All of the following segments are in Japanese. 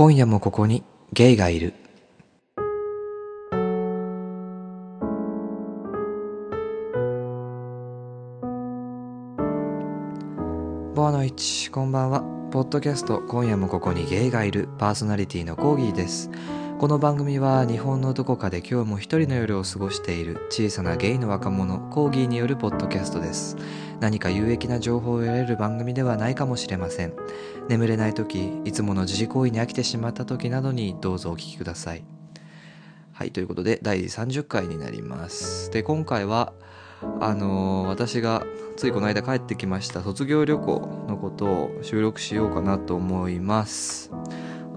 今夜もここにゲイがいる。ボアのイチ、こんばんは。ポッドキャスト今夜もここにゲイがいるパーソナリティのコーギーです。この番組は日本のどこかで今日も一人の夜を過ごしている小さなゲイの若者コーギーによるポッドキャストです。何か有益な情報を得られる番組ではないかもしれません。眠れない時、いつもの自治行為に飽きてしまった時などにどうぞお聞きください。はい、ということで第30回になります。で、今回はあのー私がついこの間帰ってきました卒業旅行のことを収録しようかなと思います。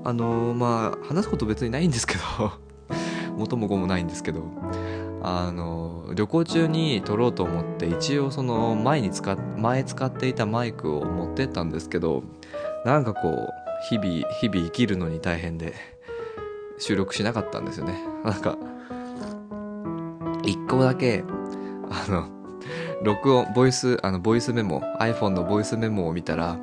あのまあ話すこと別にないんですけど 元も子もないんですけどあの旅行中に撮ろうと思って一応その前に使っ前使っていたマイクを持ってったんですけどなんかこう日々日々生きるのに大変で収録しなかったんですよね。なんか一個だけあの録音ボイスあのボイスメモ iPhone のボイスメモを見たら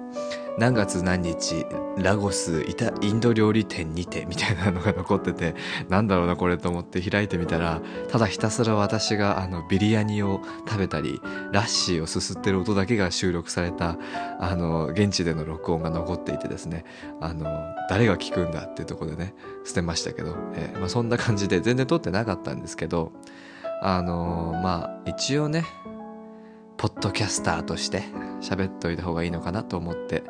何月何日ラゴスイタインド料理店にてみたいなのが残っててなんだろうなこれと思って開いてみたらただひたすら私があのビリヤニを食べたりラッシーをすすってる音だけが収録されたあの現地での録音が残っていてですね。あの誰が聞くんだっていうとこでね捨てましたけど、えーまあ、そんな感じで全然撮ってなかったんですけどあのまあ一応ねポッドキャスターとして喋っといた方がいいのかなと思って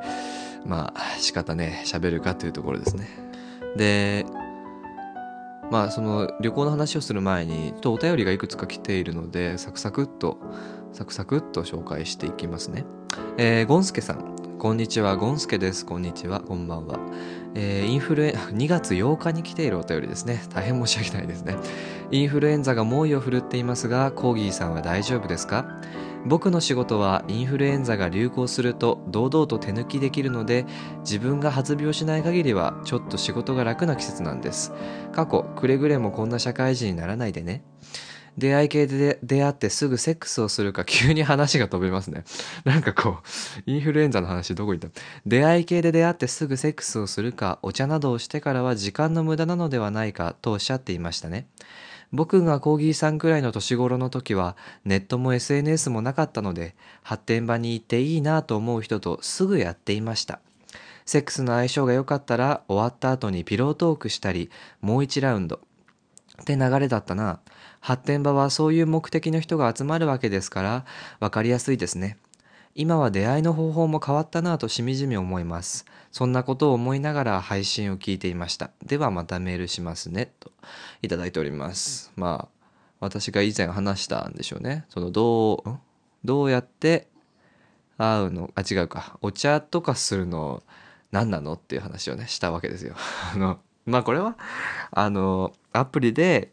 まあ仕方ね喋るかというところですね。でまあその旅行の話をする前にちょっとお便りがいくつか来ているのでサクサクっとサクサクっと紹介していきますね。えー、ゴンスケさん。こんにちは。ゴンスケです。こんにちは。こんばんは。えーインフルエン2月8日に来ているお便りですね。大変申し訳ないですね。インフルエンザが猛威を振るっていますがコーギーさんは大丈夫ですか？僕の仕事はインフルエンザが流行すると堂々と手抜きできるので自分が発病しない限りはちょっと仕事が楽な季節なんです。過去くれぐれもこんな社会人にならないでね。出会い系で出会ってすぐセックスをするか急に話が飛びますね。なんかこうインフルエンザの話どこ行った？出会い系で出会ってすぐセックスをするかお茶などをしてからは時間の無駄なのではないかとおっしゃっていましたね。僕がコーギーさんくらいの年頃の時はネットも SNS もなかったので発展場に行っていいなと思う人とすぐやっていました。セックスの相性が良かったら終わった後にピロートークしたりもう一ラウンド。って流れだったな。発展場はそういう目的の人が集まるわけですから分かりやすいですね。今は出会いの方法も変わったなぁとしみじみ思います。そんなことを思いながら配信を聞いていました。ではまたメールしますね。といただいております。まあ私が以前話したんでしょうね。そのどうん？どうやって会うの？あ違うか。お茶とかするの？何なの？っていう話をねしたわけですよ。あのまあこれはあのアプリで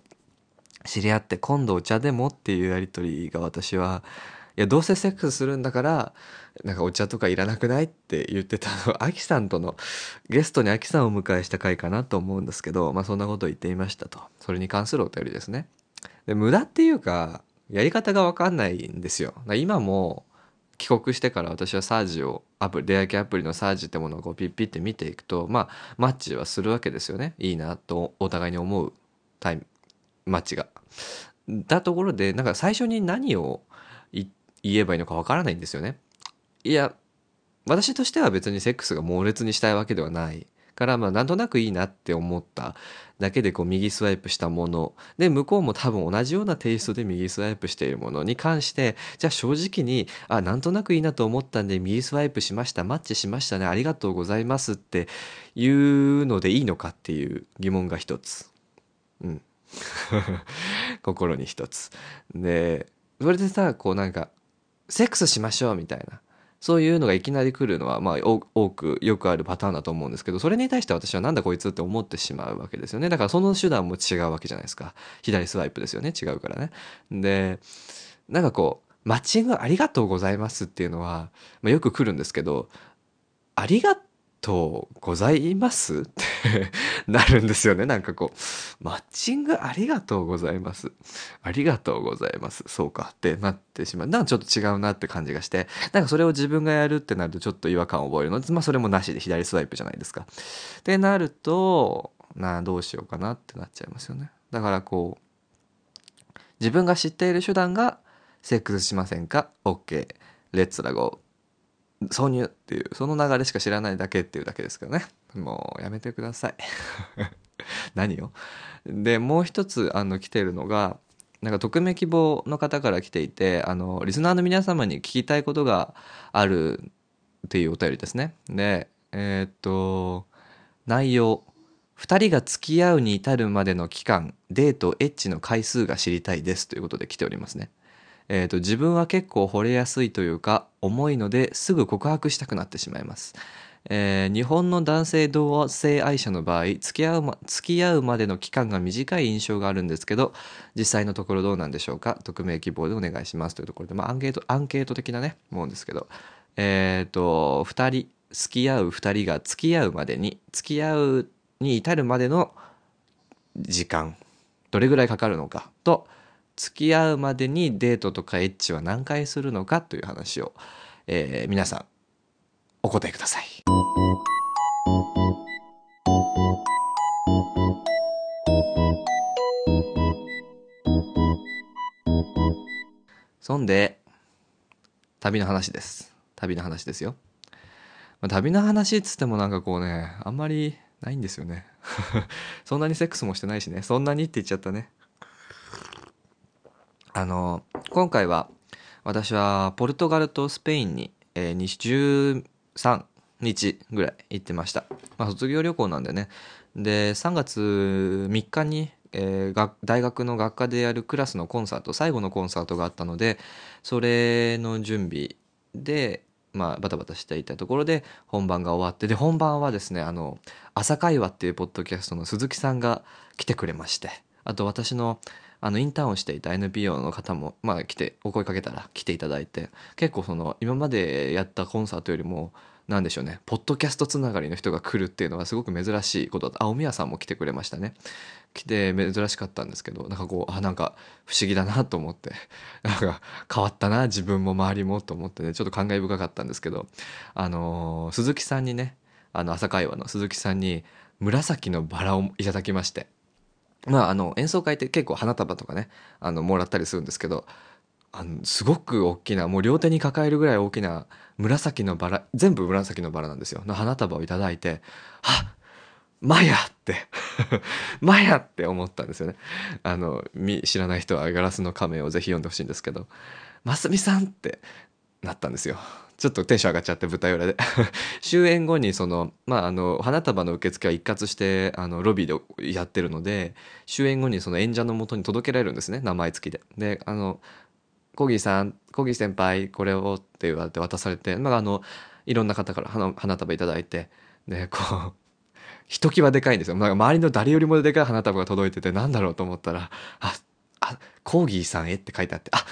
知り合って今度お茶でも？っていうやり取りが私はいやどうせセックスするんだからなんかお茶とかいらなくないって言ってたのアキさんとのゲストにアキさんをお迎えした回かなと思うんですけどまあそんなことを言っていましたとそれに関するお便りですねで無駄っていうかやり方が分かんないんですよ今も帰国してから私はサージをアプリ出会い系アプリのサージってものをこうピッピッて見ていくとまあマッチはするわけですよねいいなとお互いに思うタイムマッチが。だところでなんか最初に何を言えばいいのかわからないんですよね。いや私としては別にセックスが猛烈にしたいわけではないからまあなんとなくいいなって思っただけでこう右スワイプしたもの。で向こうも多分同じようなテイストで右スワイプしているものに関してじゃあ正直にあなんとなくいいなと思ったんで右スワイプしましたマッチしましたねありがとうございますっていうのでいいのかっていう疑問が一つ。うん。心に一つ。でそれでさこうなんかセックスしましょうみたいな。そういうのがいきなり来るのはまあ多くよくあるパターンだと思うんですけどそれに対して私はなんだこいつって思ってしまうわけですよね。だからその手段も違うわけじゃないですか。左スワイプですよね。違うからね。でなんかこうマッチングありがとうございますっていうのは、まあ、よく来るんですけどありがとうございますって なるんですよね。なんかこう、マッチングありがとうございます。ありがとうございます。そうかってなってしまう。なんかちょっと違うなって感じがして、なんかそれを自分がやるってなるとちょっと違和感を覚えるので、まあそれもなしで左スワイプじゃないですか。ってなると、なあどうしようかなってなっちゃいますよね。だからこう、自分が知っている手段が、セックスしませんか ?OK。レッツラゴー。挿入っていう、その流れしか知らないだけっていうだけですけどね。もうやめてください。何を？で、もう一つ、あの、来てるのが、なんか匿名希望の方から来ていて、あの、リスナーの皆様に聞きたいことがあるっていうお便りですね。で、えー、っと、内容。2人が付き合うに至るまでの期間、デート、エッチの回数が知りたいですということで来ておりますね。えーと、自分は結構惚れやすいというか重いのですぐ告白したくなってしまいます、えー、日本の男性同性愛者の場合付き合う、ま、付き合うまでの期間が短い印象があるんですけど実際のところどうなんでしょうか？匿名希望でお願いしますというところで、まあ、アンケートアンケート的なねもんですけど。えっ、ー、と2人付き合う2人が付き合うまでに付き合うに至るまでの時間どれぐらいかかるのかと付き合うまでにデートとかエッチは何回するのかという話を、えー、皆さんお答えください。そんで旅の話です。旅の話ですよ、まあ、旅の話っつってもなんかこうねあんまりないんですよね。そんなにセックスもしてないしね。そんなにって言っちゃったね。あの今回は私はポルトガルとスペインに、えー、13日ぐらい行ってました、まあ、卒業旅行なんでね。で3月3日に、えー、大学の学科でやるクラスのコンサート最後のコンサートがあったのでそれの準備でまあ、バタバタしていたところで本番が終わってで本番はですねあの「朝会話」っていうポッドキャストの鈴木さんが来てくれましてあと私のあのインターンをしていた NPO の方も、まあ、来てお声かけたら来ていただいて結構その今までやったコンサートよりも何でしょうねポッドキャストつながりの人が来るっていうのはすごく珍しいことだあおみやさんも来てくれましたね。来て珍しかったんですけどなんかこうあなんか不思議だなと思って なんか変わったな自分も周りもと思ってねちょっと感慨深かったんですけどあのー、鈴木さんにねあの朝会話の鈴木さんに紫のバラをいただきましてまあ、あの演奏会って結構花束とかねあのもらったりするんですけどあのすごく大きなもう両手に抱えるぐらい大きな紫のバラ全部紫のバラなんですよの花束を頂いて「あマヤ!」って マヤって思ったんですよねあの知らない人はガラスの仮面をぜひ読んでほしいんですけど「ますみさん!」ってなったんですよちょっとテンション上がっちゃって舞台裏で 終演後にそのまああの花束の受付は一括してあのロビーでやってるので終演後にその演者のもとに届けられるんですね名前付きで。であのコギーさんコギー先輩これをって言われて渡されて、まあ、あのいろんな方から花花束いただいてでこう ひときわでかいんですよ。なんか周りの誰よりもでかい花束が届いててなんだろうと思ったらああコーギーさんへって書いてあってあ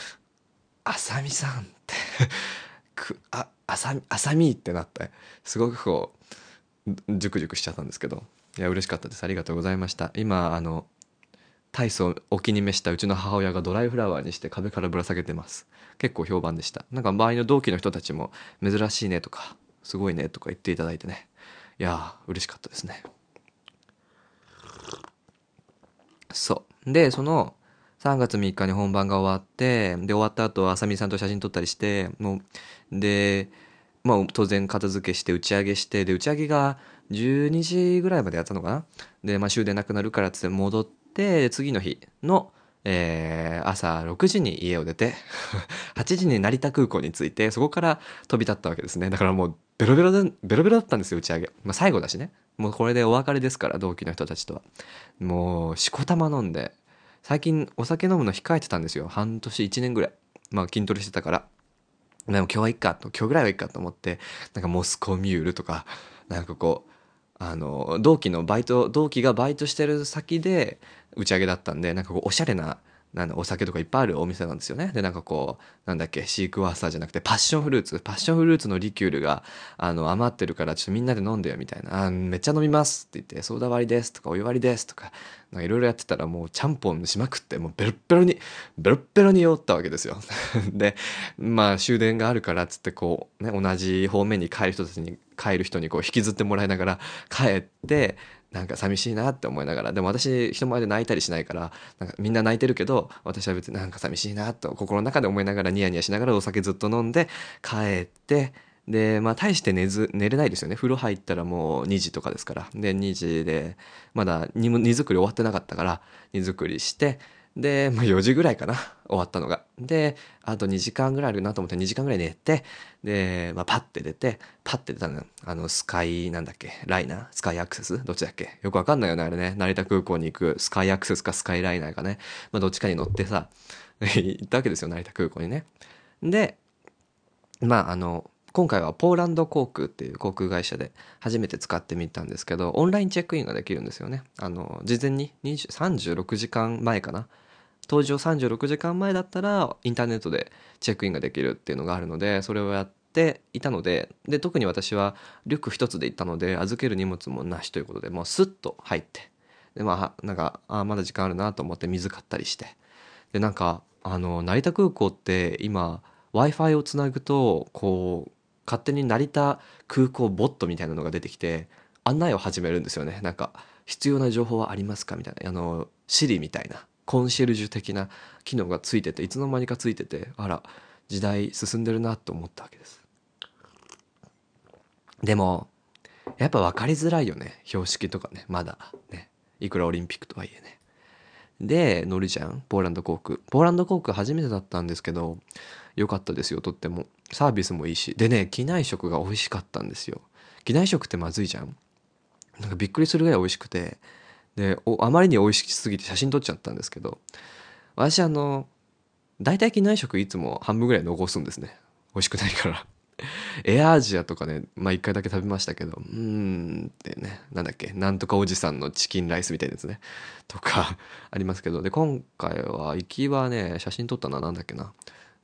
あさみさんってくああさあさみってなってすごくこうジュクジュクしちゃったんですけど。いや嬉しかったです。ありがとうございました。今あの大層お気に召したうちの母親がドライフラワーにして壁からぶら下げてます。結構評判でした。なんか周りの同期の人たちも珍しいねとかすごいねとか言っていただいてね。いや嬉しかったですね。そう。でその3月3日に本番が終わってで終わった後あさみさんと写真撮ったりしてもうでまあ当然片付けして打ち上げしてで打ち上げが12時ぐらいまでやったのかな？で、まあ、終電なくなるからっつって戻って次の日の、えー、朝6時に家を出て 8時に成田空港に着いてそこから飛び立ったわけですね。だからもうベロベロでベロベロだったんですよ打ち上げ、まあ、最後だしね。もうこれでお別れですから同期の人たちとは。もうしこたま飲んで。最近お酒飲むの控えてたんですよ。半年、1年ぐらい。まあ筋トレしてたから。でも今日はいっかと、今日ぐらいはいっかと思って、なんかモスコミュールとか、なんかこう、あの、同期のバイト、同期がバイトしてる先で打ち上げだったんで、なんかこう、おしゃれな、なんだお酒とかいっぱいあるお店なんですよね。でなんかこうなんだっけシークワーサーじゃなくてパッションフルーツ。パッションフルーツのリキュールがあの余ってるからちょっとみんなで飲んでよみたいな「あめっちゃ飲みます」って言って「ソーダ割りです」とか「お湯割りです」とかいろいろやってたらもうちゃんぽんしまくってもうベロッベロにベロッベロに酔ったわけですよ。でまあ終電があるからっつってこうね同じ方面に帰る人たちに帰る人にこう引きずってもらいながら帰ってなんか寂しいなって思いながらでも私人前で泣いたりしないからなんかみんな泣いてるけど私は別になんか寂しいなと心の中で思いながらニヤニヤしながらお酒ずっと飲んで帰ってでまあ大して寝ず寝れないですよね。風呂入ったらもう2時とかですから。で2時でまだ荷荷造り終わってなかったから荷造りしてで、まあ、4時ぐらいかな終わったのが。で、あと2時間ぐらいあるなと思って2時間ぐらい寝て、で、まあ、パッて出て、パッて出たのあの、スカイ、なんだっけ、ライナー？スカイアクセス？どっちだっけ？よくわかんないよね、あれね。成田空港に行くスカイアクセスかスカイライナーかね。まあ、どっちかに乗ってさ、行ったわけですよ、成田空港にね。で、まあ、あの、今回はポーランド航空っていう航空会社で初めて使ってみたんですけど、オンラインチェックインができるんですよね。あの、事前に36時間前かな。搭乗36時間前だったらインターネットでチェックインができるっていうのがあるのでそれをやっていたのでで特に私はリュック一つで行ったので預ける荷物もなしということでもうスッと入ってでまあなんかあまだ時間あるなと思って水買ったりしてでなんかあの成田空港って今 w i f i をつなぐとこう勝手に成田空港ボットみたいなのが出てきて案内を始めるんですよね。なんか必要な情報はありますか？みたいな。あの Siri みたいな。コンシェルジュ的な機能がついてていつの間にかついててあら時代進んでるなと思ったわけです。でもやっぱ分かりづらいよね。標識とかね。まだね。いくらオリンピックとはいえね。で乗るじゃんポーランド航空。ポーランド航空初めてだったんですけど良かったですよとっても。サービスもいいし。でね機内食が美味しかったんですよ。機内食ってまずいじゃん。なんかびっくりするぐらい美味しくて。であまりに美味しすぎて写真撮っちゃったんですけど私あの大体機内食いつも半分ぐらい残すんですね。美味しくないから。エアアジアとかねまあ一回だけ食べましたけどうーんってねなんだっけなんとかおじさんのチキンライスみたいなやつね。とか ありますけど。で今回は行きはね写真撮ったのはなんだっけな。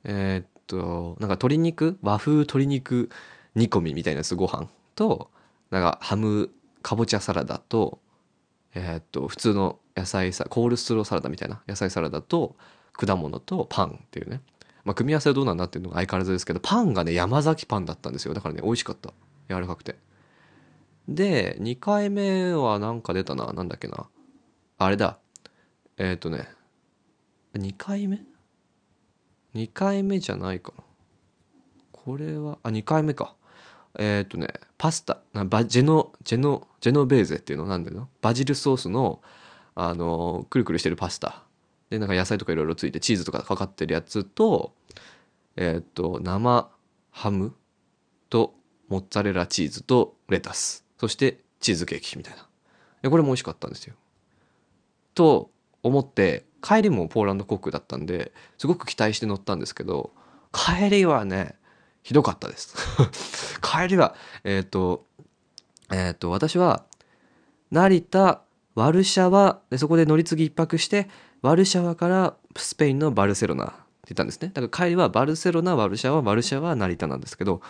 えー、っとなんか鶏肉和風鶏肉煮込みみたいなやつご飯となんかハムかぼちゃサラダとえー、っと普通の野菜さコールスローサラダみたいな野菜サラダと果物とパンっていうね、まあ、組み合わせはどうなんだっていうのが相変わらずですけどパンがね山崎パンだったんですよ。だからね美味しかった。柔らかくて。で2回目は何か出たな。なんだっけな。あれだ。えー、っとね。2回目 ?2 回目じゃないかな。これはあ2回目か。えー、っとねパスタ。なバジェノジェノジェノベーゼっていうの？なんだよバジルソースのあのくるくるしてるパスタ。でなんか野菜とかいろいろついてチーズとかかかってるやつとえー、っと生ハムとモッツァレラチーズとレタス。そしてチーズケーキみたいな。でこれも美味しかったんですよ。と思って帰りもポーランド航空だったんですごく期待して乗ったんですけど帰りはねひどかったです。帰りはえっ、とえっ、と私は成田ワルシャワでそこで乗り継ぎ一泊してワルシャワからスペインのバルセロナって言ったんですね。だから帰りはバルセロナワルシャワワルシャワ成田なんですけど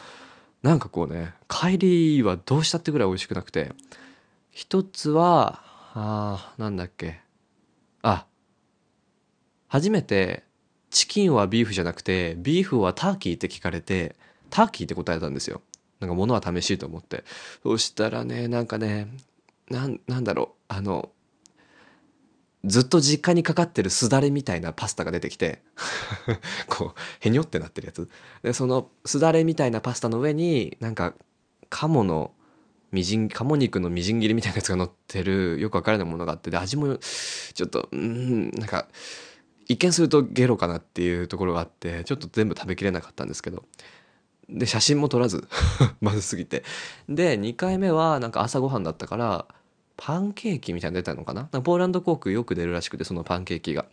なんかこうね帰りはどうしたってぐらい美味しくなくて一つはあなんだっけ。あ初めてチキンはビーフじゃなくてビーフはターキーって聞かれてターキーって答えたんですよ。なんか物は試しいと思って。そしたらねなんかねなんなんだろう。あのずっと実家にかかってるすだれみたいなパスタが出てきて。こうへにょってなってるやつ。でそのすだれみたいなパスタの上になんか鴨のみじん鴨肉のみじん切りみたいなやつが乗ってるよくわからないものがあって。で味もちょっとうんなんか一見するとゲロかなっていうところがあってちょっと全部食べきれなかったんですけど。で写真も撮らず。まずすぎて。で2回目はなんか朝ごはんだったからパンケーキみたいなの出たのかな？ポーランド航空よく出るらしくてそのパンケーキが。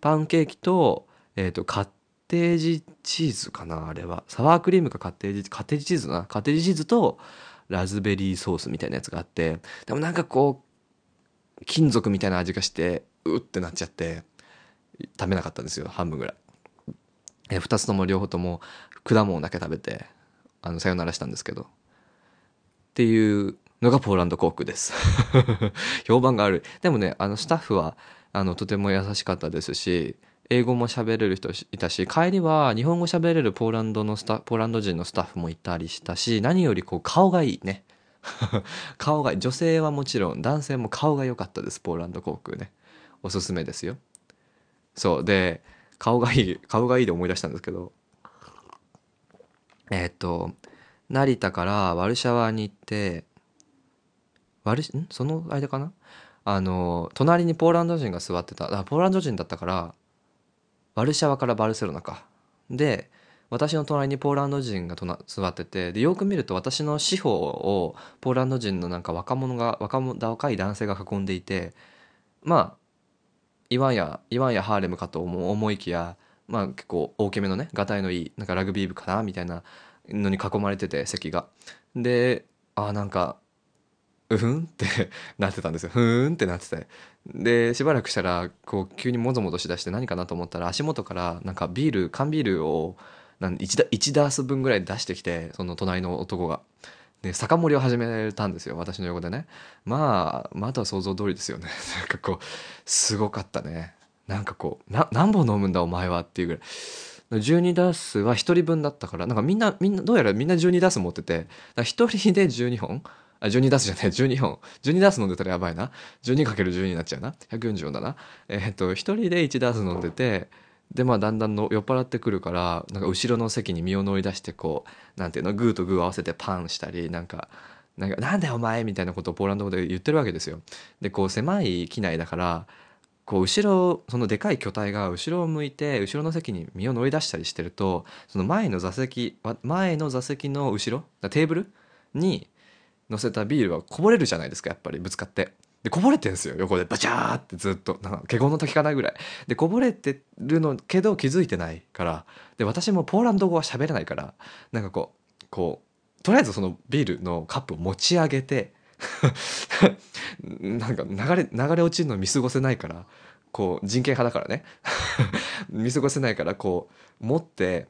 パンケーキと,、えーと、カッテージチーズかなあれは。サワークリームかカッテージカッテージチーズな？カッテージチーズとラズベリーソースみたいなやつがあって。でもなんかこう金属みたいな味がしてうってなっちゃって食べなかったんですよ。半分ぐらい、え2つとも両方とも果物だけ食べてあのさよならしたんですけど。っていうのがポーランド航空です。評判があるでもねあのスタッフはあのとても優しかったですし英語も喋れる人いたし帰りは日本語喋れるポーランドのスタポーランド人のスタッフもいたりしたし何よりこう顔がいいね。顔が女性はもちろん男性も顔が良かったです。ポーランド航空ね。おすすめですよ。そう。で顔がいい顔がいいで思い出したんですけどえっ、と成田からワルシャワに行ってワルん？その間かな？あの隣にポーランド人が座ってた。あポーランド人だったからワルシャワからバルセロナか。で私の隣にポーランド人が座っててでよく見ると私の四方をポーランド人のなんか若者が若者若い男性が囲んでいてまあいわんやいわんやハーレムかと思思いきやまあ結構大きめのねがたいのいいなんかラグビー部かなみたいなのに囲まれてて席が。であなんかうふんって なってたんですよ。ふーんってなってて。でしばらくしたらこう急にもぞもぞしだして何かなと思ったら足元からなんかビール缶ビールをなん 1, ダ1ダース分ぐらい出してきてその隣の男が。で酒盛りを始めたんですよ私の横でね。まあまああとは想像通りですよね。なんかこうすごかったね。なんかこうな何本飲むんだお前はっていうぐらい。12ダースは1人分だったからなんかみんなみんなどうやらみんな12ダース持ってて1人で12本あ12ダースじゃない12本12ダース飲んでたらやばいな。12×12 になっちゃうな。140本だな。えー、っと1人で1ダース飲んでてでまあだんだんの酔っ払ってくるからなんか後ろの席に身を乗り出してこうなんていうのグーとグー合わせてパンしたりなんかなんかなんだよお前みたいなことをポーランド語で言ってるわけですよ。でこう狭い機内だからこう後ろそのでかい巨体が後ろを向いて後ろの席に身を乗り出したりしてるとその前の座席前の座席の後ろテーブルに乗せたビールはこぼれるじゃないですかやっぱりぶつかって。でこぼれてんですよ横で。バチャーってずっと。なんか華厳の滝かなぐらい。でこぼれてるのけど気づいてないから。で私もポーランド語は喋れないからなんかこうこうとりあえずそのビールのカップを持ち上げて なんか流れ流れ落ちるの見過ごせないからこう人権派だからね 見過ごせないからこう持って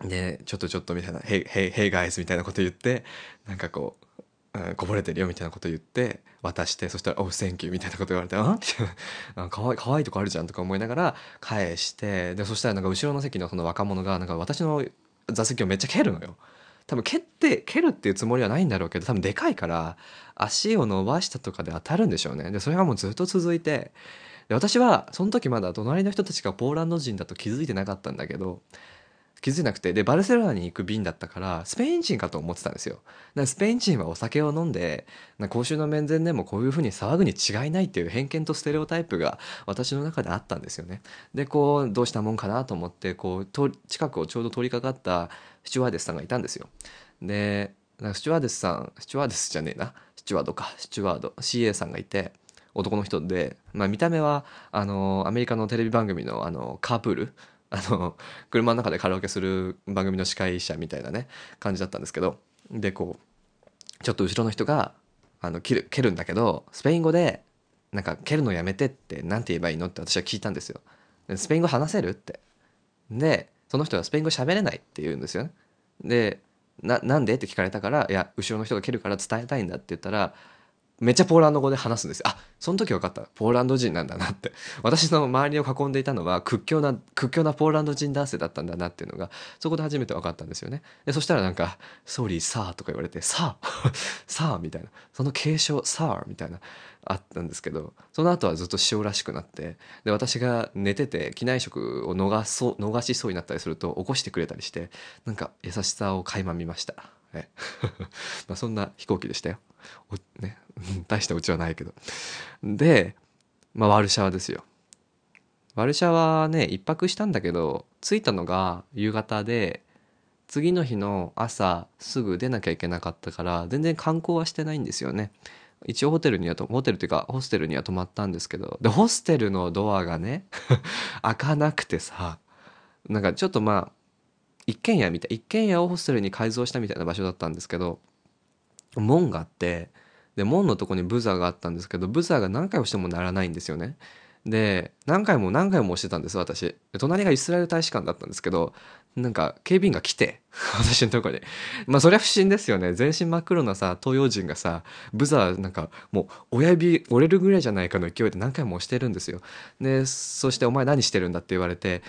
でちょっとちょっとみたいな「へいへいへいガイズ」みたいなこと言ってなんかこうこぼれてるよみたいなこと言って渡してそしたら「おうセンキュー」みたいなこと言われて「あ？あかわいかわいいとこあるじゃん」とか思いながら返してでそしたらなんか後ろの席のその若者がなんか私の座席をめっちゃ蹴るのよ。多分蹴って蹴るっていうつもりはないんだろうけど多分でかいから足を伸ばしたとかで当たるんでしょうね。でそれがもうずっと続いてで私はその時まだ隣の人たちがポーランド人だと気づいてなかったんだけど気づいなくて。でバルセロナに行く便だったからスペイン人かと思ってたんですよ。スペイン人はお酒を飲んで公衆の面前でもこういうふうに騒ぐに違いないっていう偏見とステレオタイプが私の中であったんですよね。でこうどうしたもんかなと思ってこう近くをちょうど通りかかったスチュワーデスさんがいたんですよ。でスチュワーデスさんスチュワーデスじゃねえな。スチュワードか。スチュワード。CA さんがいて男の人で、まあ、見た目はあのアメリカのテレビ番組のあのカープールあの車の中でカラオケする番組の司会者みたいなね感じだったんですけどでこうちょっと後ろの人があの蹴る蹴るんだけどスペイン語でなんか蹴るのやめてって何て言えばいいのって私は聞いたんですよ。スペイン語話せるってでその人はスペイン語喋れないって言うんですよね。でななんで？って聞かれたから「いや後ろの人が蹴るから伝えたいんだ」って言ったらめっちゃポーランド語で話すんです。あ、その時分かった。ポーランド人なんだなって。私の周りを囲んでいたのは屈強な、屈強なポーランド人男性だったんだなっていうのが、そこで初めて分かったんですよね。で、そしたらなんか、ソーリー、サーとか言われて、サー？サーみたいな。その継承、サーみたいな、あったんですけど、その後はずっと塩らしくなって、で、私が寝てて、機内食を逃そう、逃しそうになったりすると、起こしてくれたりして、なんか優しさを垣間見ました。え まあそんな飛行機でしたよ。ね、大したうちはないけど。で、まあ、ワルシャワですよ。ワルシャワね、一泊したんだけど、着いたのが夕方で、次の日の朝すぐ出なきゃいけなかったから、全然観光はしてないんですよね。一応ホテルにはと、ホテルっていうかホステルには泊まったんですけど、で、ホステルのドアがね、開かなくてさ、なんかちょっとまあ、一軒家みたい、一軒家をホステルに改造したみたいな場所だったんですけど、門があってで門のとこにブザーがあったんですけどブザーが何回押しても鳴らないんですよね。で何回も何回も押してたんです私。隣がイスラエル大使館だったんですけどなんか警備員が来て 私のとこに。まあそりゃ不審ですよね。全身真っ黒なさ東洋人がさブザーなんかもう親指折れるぐらいじゃないかの勢いで何回も押してるんですよ。でそして「お前何してるんだ?」って言われて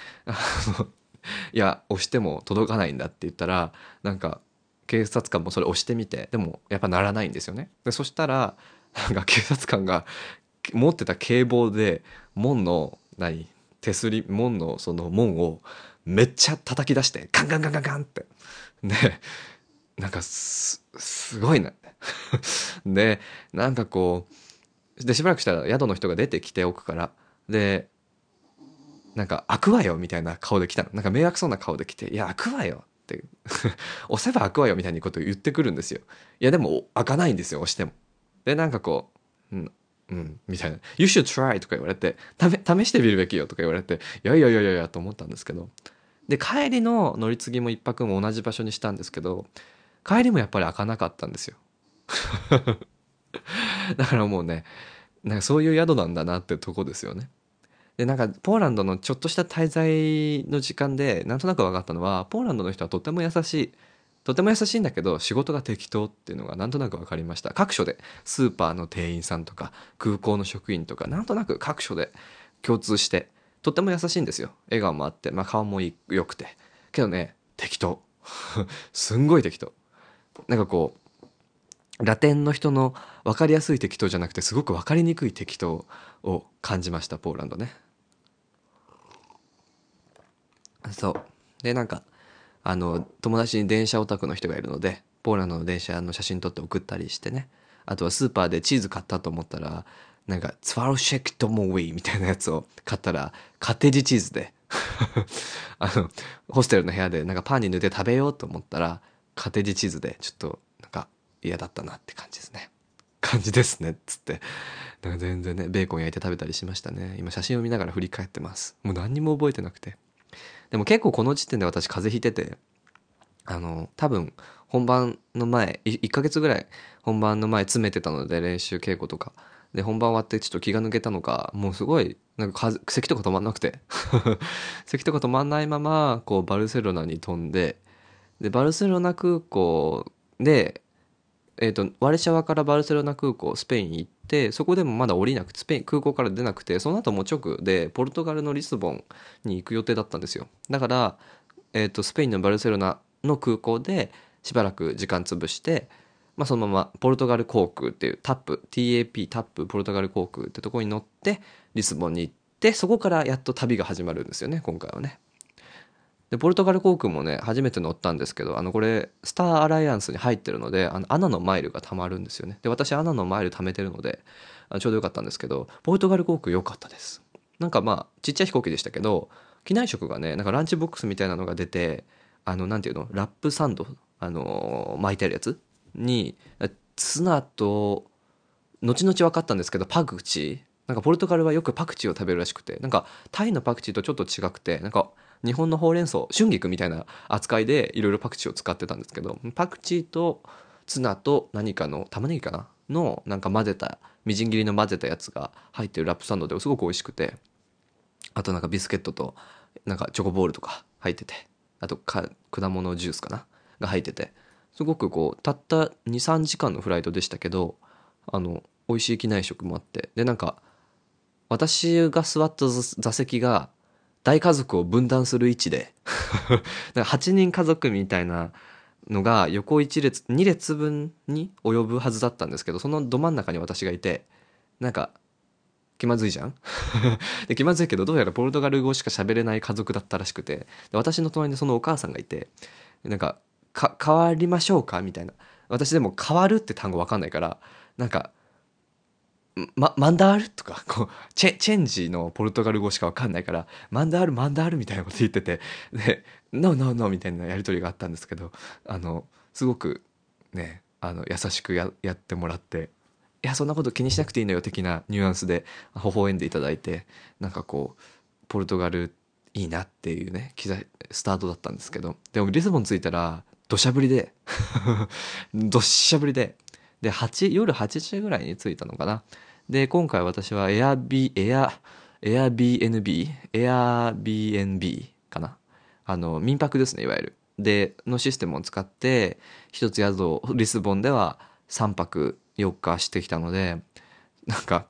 いや押しても届かないんだって言ったらなんか警察官もそれ押してみてでもやっぱならないんですよね。でそしたらなんか 警察官が持ってた警棒で門の何手すり門のその門をめっちゃ叩き出してガンガンガンガンガンって。でなんかすすごいな でなんかこうでしばらくしたら宿の人が出てきて奥から。でなんか開くわよみたいな顔で来たの。なんか迷惑そうな顔で来て「いや開くわよ」押せば開くわよみたいなこと言ってくるんですよ。いやでも開かないんですよ押しても。でなんかこう、うん、うん、みたいな「You should try」とか言われて試してみるべきよとか言われていやいやいやいやいやと思ったんですけど。で帰りの乗り継ぎも一泊も同じ場所にしたんですけど帰りもやっぱり開かなかったんですよ。だからもうねなんかそういう宿なんだなってとこですよね。でなんかポーランドのちょっとした滞在の時間でなんとなく分かったのはポーランドの人はとても優しい。とても優しいんだけど仕事が適当っていうのがなんとなく分かりました。各所でスーパーの店員さんとか空港の職員とかなんとなく各所で共通してとても優しいんですよ。笑顔もあって、まあ、顔も良くて。けどね適当。すんごい適当。なんかこうラテンの人の分かりやすい適当じゃなくてすごく分かりにくい適当を感じましたポーランドね。そう。でなんかあの友達に電車オタクの人がいるのでポーランドの電車の写真撮って送ったりしてね。あとはスーパーでチーズ買ったと思ったらなんかツワロシェクトモウィみたいなやつを買ったらカテージチーズで。あのホステルの部屋でなんかパンに塗って食べようと思ったらカテージチーズでちょっとなんか嫌だったなって感じですね。感じですねっつって。なんか全然ねベーコン焼いて食べたりしましたね。今写真を見ながら振り返ってます。もう何にも覚えてなくて。でも結構この時点で私風邪ひいてて、あの、多分本番の前、1ヶ月ぐらい本番の前詰めてたので練習稽古とか。で、本番終わってちょっと気が抜けたのか、もうすごい、なんか風咳とか止まんなくて。咳とか止まんないまま、こう、バルセロナに飛んで、で、バルセロナ空港で、え、ー、と、ワルシャワからバルセロナ空港、スペイン行って、そこでもまだ降りなくて、スペイン、空港から出なくて、その後も直で、ポルトガルのリスボンに行く予定だったんですよ。だから、えっ、ー、と、スペインのバルセロナの空港で、しばらく時間潰して、まあ、そのままポルトガル航空っていうタップ TAP タップポルトガル航空ってとこに乗ってリスボンに行ってそこからやっと旅が始まるんですよね今回はね。でポルトガル航空もね初めて乗ったんですけどあのこれスターアライアンスに入ってるのであのアナのマイルがたまるんですよね。で私アナのマイル貯めてるのでちょうどよかったんですけどポルトガル航空良かったです。なんかまあちっちゃい飛行機でしたけど機内食がねなんかランチボックスみたいなのが出てあのなんていうのラップサンドあの巻いてあるやつ？にツナと後々分かったんですけどパクチー？なんかポルトガルはよくパクチーを食べるらしくてなんかタイのパクチーとちょっと違くてなんか日本のほうれん草春菊みたいな扱いでいろいろパクチーを使ってたんですけどパクチーとツナと何かの玉ねぎかなのなんか混ぜたみじん切りの混ぜたやつが入ってるラップサンドですごく美味しくてあとなんかビスケットとなんかチョコボールとか入っててあとか果物ジュースかなが入っててすごくこうたった23時間のフライトでしたけどあの美味しい機内食もあってでなんか私が座った座席が大家族を分断する位置で。8人家族みたいなのが横1列2列分に及ぶはずだったんですけどそのど真ん中に私がいてなんか気まずいじゃん？で気まずいけどどうやらポルトガル語しか喋れない家族だったらしくてで私の隣にそのお母さんがいてなんかか変わりましょうか？みたいな。私でも変わるって単語わかんないからなんかま、マンダールとかこうチェチェンジのポルトガル語しか分かんないからマンダールマンダールみたいなこと言っててで「ノーノーノー」みたいなやり取りがあったんですけどあのすごくねあの優しくややってもらって「いやそんなこと気にしなくていいのよ」的なニュアンスで微笑んでいただいてなんかこうポルトガルいいなっていうねスタートだったんですけどでもリスボン着いたら土砂降りで 土砂降りでで8夜8時ぐらいに着いたのかな。で今回私はエアビエア Airbnb Airbnb かな。あの民泊ですねいわゆる。でのシステムを使って一つ宿をリスボンでは3泊4日してきたのでなんか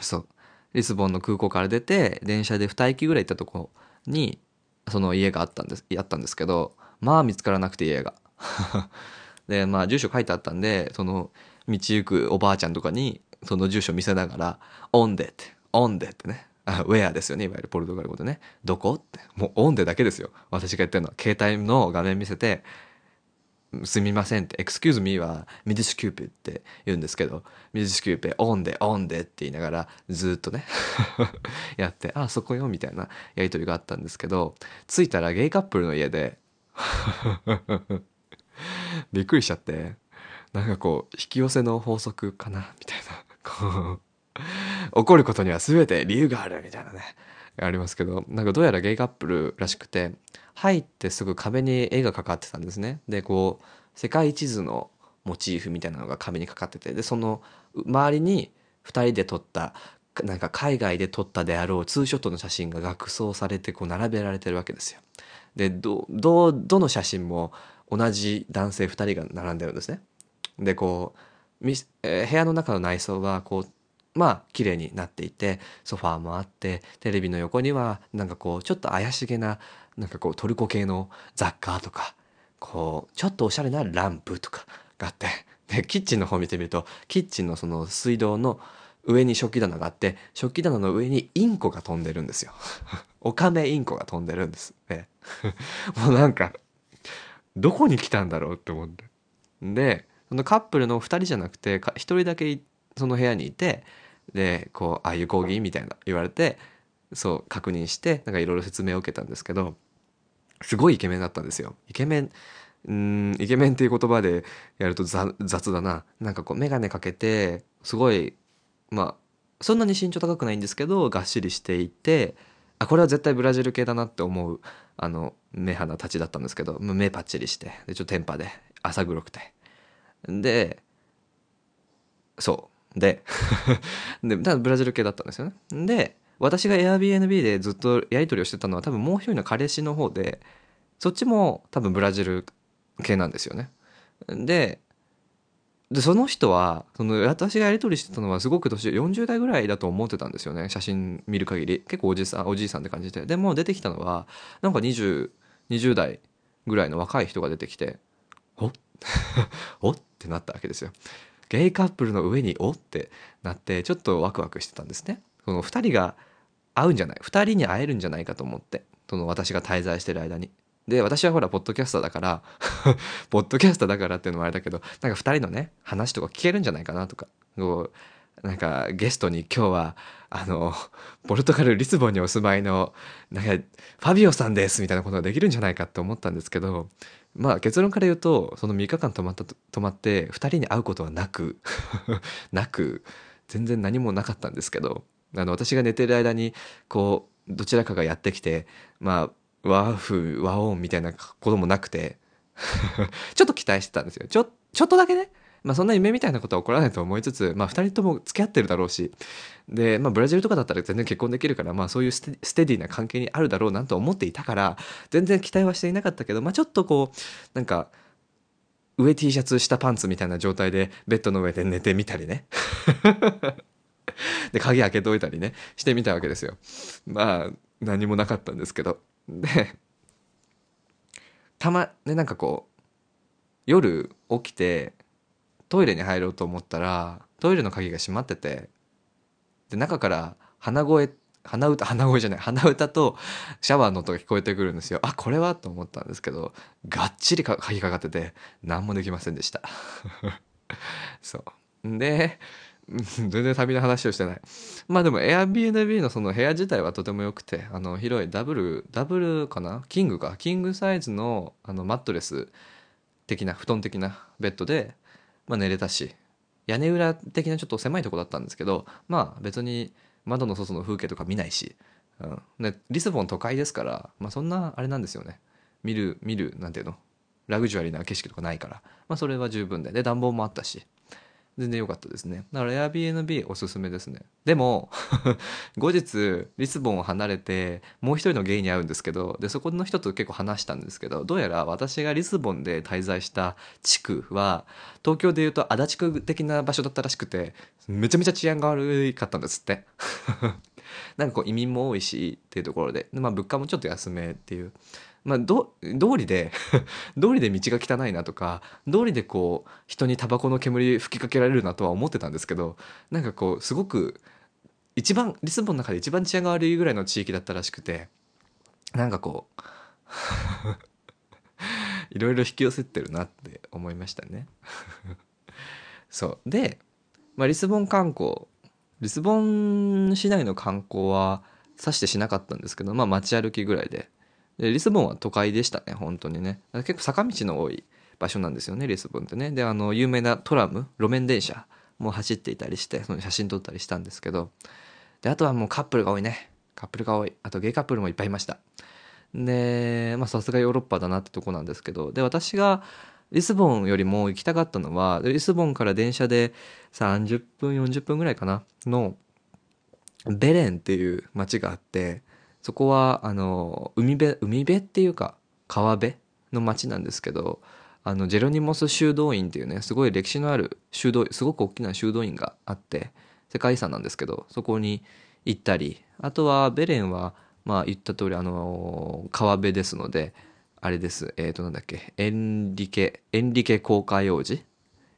そう。リスボンの空港から出て電車で2駅ぐらい行ったとこにその家があったんですあったんですけどまあ見つからなくて家が。でまあ住所書いてあったんでその道行くおばあちゃんとかにその住所見せながら「オンデ」って「オンデ」ってね。あウェアですよね。いわゆるポルトガル語でね「どこ?」って。もう「オンデ」だけですよ。私が言ってるのは携帯の画面見せてすみませんって、excuse me は me desculpe って言うんですけど、 me desculpe、onde、onde って言いながらずっとね やって、あ、そこよみたいなやりとりがあったんですけど、着いたらゲイカップルの家で びっくりしちゃって、なんかこう、引き寄せの法則かなみたいな。こう、起こることには全て理由があるみたいなね。ありますけど、なんかどうやらゲイカップルらしくて、入ってすぐ壁に絵がかかってたんですね。で、こう、世界地図のモチーフみたいなのが壁にかかってて、で、その周りに2人で撮った、なんか海外で撮ったであろうツーショットの写真が額装されてこう並べられてるわけですよ。で、ど、ど、どの写真も同じ男性2人が並んでるんですね。で、こう、えー、部屋の中の内装はこうまあ綺麗になっていてソファーもあってテレビの横にはなんかこうちょっと怪しげななんかこうトルコ系の雑貨とかこうちょっとおしゃれなランプとかがあってでキッチンの方見てみるとキッチンのその水道の上に食器棚があって食器棚の上にインコが飛んでるんですよ。オカメインコが飛んでるんですね。もうなんかどこに来たんだろうって思って。でそのカップルの2人じゃなくて1人だけその部屋にいてでこう「ああいう講義?」みたいな言われてそう確認してなんかいろいろ説明を受けたんですけどすごいイケメンだったんですよ。イケメンうんイケメンっていう言葉でやると雑だななんかこう眼鏡かけてすごいまあそんなに身長高くないんですけどがっしりしていてあこれは絶対ブラジル系だなって思うあの目鼻たちだったんですけど目パッチリしてでちょっとテンパで浅黒くてでそうで で、ただブラジル系だったんですよね。で、私が Airbnb でずっとやり取りをしてたのは多分もう一人の彼氏の方で、そっちも多分ブラジル系なんですよね。で、で、その人は、その私がやり取りしてたのはすごく年、40代ぐらいだと思ってたんですよね。写真見る限り。結構おじさん、おじいさんって感じで。でも出てきたのは、なんか20、20代ぐらいの若い人が出てきて、お？っ おってなったわけですよ。ゲイカップルの上におってなってちょっとワクワクしてたんですね。その2人が会うんじゃない2人に会えるんじゃないかと思ってその私が滞在してる間に。で私はほらポッドキャスターだから ポッドキャスターだからっていうのもあれだけどなんか2人のね話とか聞けるんじゃないかなとかこうなんかゲストに今日はあのポルトガルリスボンにお住まいのなんかファビオさんですみたいなことができるんじゃないかって思ったんですけどまあ結論から言うとその3日間泊まった泊まって2人に会うことはなく なく全然何もなかったんですけどあの私が寝てる間にこうどちらかがやってきてまあワーフワオンみたいなこともなくて ちょっと期待してたんですよ。ちょちょっとだけねまあそんな夢みたいなことは起こらないと思いつつ、まあ二人とも付き合ってるだろうし、で、まあブラジルとかだったら全然結婚できるから、まあそういうステディな関係にあるだろうなと思っていたから、全然期待はしていなかったけど、まあちょっとこう、なんか、上 T シャツ下パンツみたいな状態でベッドの上で寝てみたりね。で、鍵開けといたりね、してみたわけですよ。まあ、何もなかったんですけど。で、たま、ね、なんかこう、夜起きて、トイレに入ろうと思ったらトイレの鍵が閉まっててで中から鼻声鼻歌鼻声じゃない鼻歌とシャワーの音が聞こえてくるんですよ。あこれはと思ったんですけどがっちり鍵かかってて何もできませんでした。そう。で全然旅の話をしてない。まあでも Airbnb のその部屋自体はとても良くてあの広いダブルダブルかな？キングか。キングサイズのあのマットレス的な布団的なベッドでまあ、寝れたし屋根裏的なちょっと狭いとこだったんですけどまあ別に窓の外の風景とか見ないし、うん、でリスボン都会ですから、まあ、そんなあれなんですよね。見る見るなんていうの？ラグジュアリーな景色とかないから、まあ、それは十分で。で暖房もあったし。全然良かったですね。だから Airbnb おすすめですね。でも 後日リスボンを離れてもう一人のゲイに会うんですけどでそこの人と結構話したんですけどどうやら私がリスボンで滞在した地区は東京でいうと足立区的な場所だったらしくてめちゃめちゃ治安が悪かったんですって。なんかこう移民も多いしっていうところでで、まあ、物価もちょっと安めっていうまあ、ど通りで 通りで道が汚いなとか通りでこう人にタバコの煙吹きかけられるなとは思ってたんですけどなんかこうすごく一番リスボンの中で一番治安が悪いぐらいの地域だったらしくてなんかこう いろいろ引き寄せてるなって思いましたね。そう。で、まあ、リスボン観光リスボン市内の観光はさしてしなかったんですけどまあ街歩きぐらいででリスボンは都会でしたね本当にね。結構坂道の多い場所なんですよねリスボンってね。であの有名なトラム路面電車も走っていたりしてその写真撮ったりしたんですけど。であとはもうカップルが多いね。カップルが多い。あとゲイカップルもいっぱいいました。でまあさすがヨーロッパだなってとこなんですけど。で私がリスボンよりも行きたかったのはリスボンから電車で30分40分ぐらいかなのベレンっていう街があってそこはあの海辺海辺っていうか川辺の町なんですけどあのジェロニモス修道院っていうねすごい歴史のある修道院すごく大きな修道院があって世界遺産なんですけどそこに行ったりあとはベレンはまあ言った通りあの川辺ですのであれですえっ、ー、となんだっけエンリケエンリケ公開王子？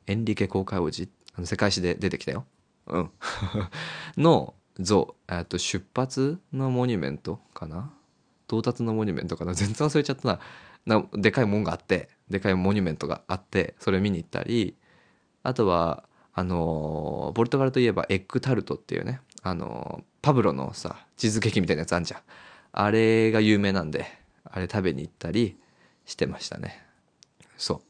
エンリケ公開王子？あの世界史で出てきたよ。うん。の像、えっと、出発のモニュメントかな？到達のモニュメントかな？全然忘れちゃったな。なでかい門があってでかいモニュメントがあってそれ見に行ったりあとはあのポルトガルといえばエッグタルトっていうねあのパブロのさチーズケーキみたいなやつあんじゃん。あれが有名なんであれ食べに行ったりしてましたね。そう。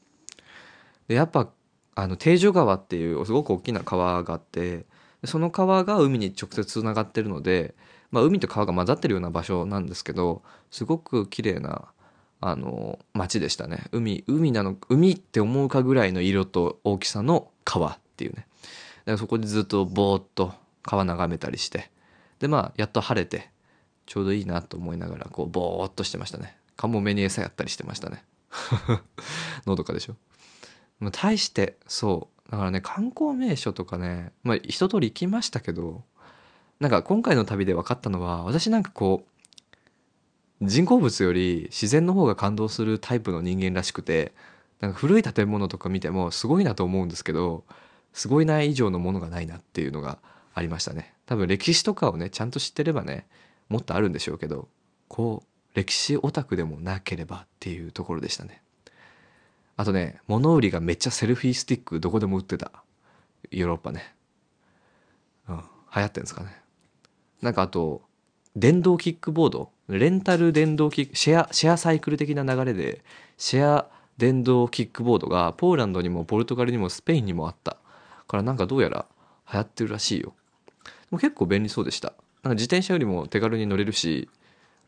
でやっぱあの定女川っていうすごく大きな川があってその川が海に直接つながってるので、まあ、海と川が混ざってるような場所なんですけどすごく綺麗なあの街でしたね。海海なの海って思うかぐらいの色と大きさの川っていうね。だからそこでずっとぼーっと川眺めたりして。でまあやっと晴れてちょうどいいなと思いながらこうぼーっとしてましたね。カモメに餌やったりしてましたね。のどかでしょ？大してそうだからね観光名所とかねまあ一通り行きましたけどなんか今回の旅で分かったのは私なんかこう人工物より自然の方が感動するタイプの人間らしくてなんか古い建物とか見てもすごいなと思うんですけどすごいない以上のものがないなっていうのがありましたね。多分歴史とかをねちゃんと知ってればねもっとあるんでしょうけどこう歴史オタクでもなければっていうところでしたね。あとね、物売りがめっちゃセルフィースティックどこでも売ってた。ヨーロッパね。うん。流行ってんですかね。なんかあと、電動キックボード。レンタル電動キック、シェア、シェアサイクル的な流れで、シェア電動キックボードがポーランドにもポルトガルにもスペインにもあった。からなんかどうやら流行ってるらしいよ。でも結構便利そうでした。なんか自転車よりも手軽に乗れるし、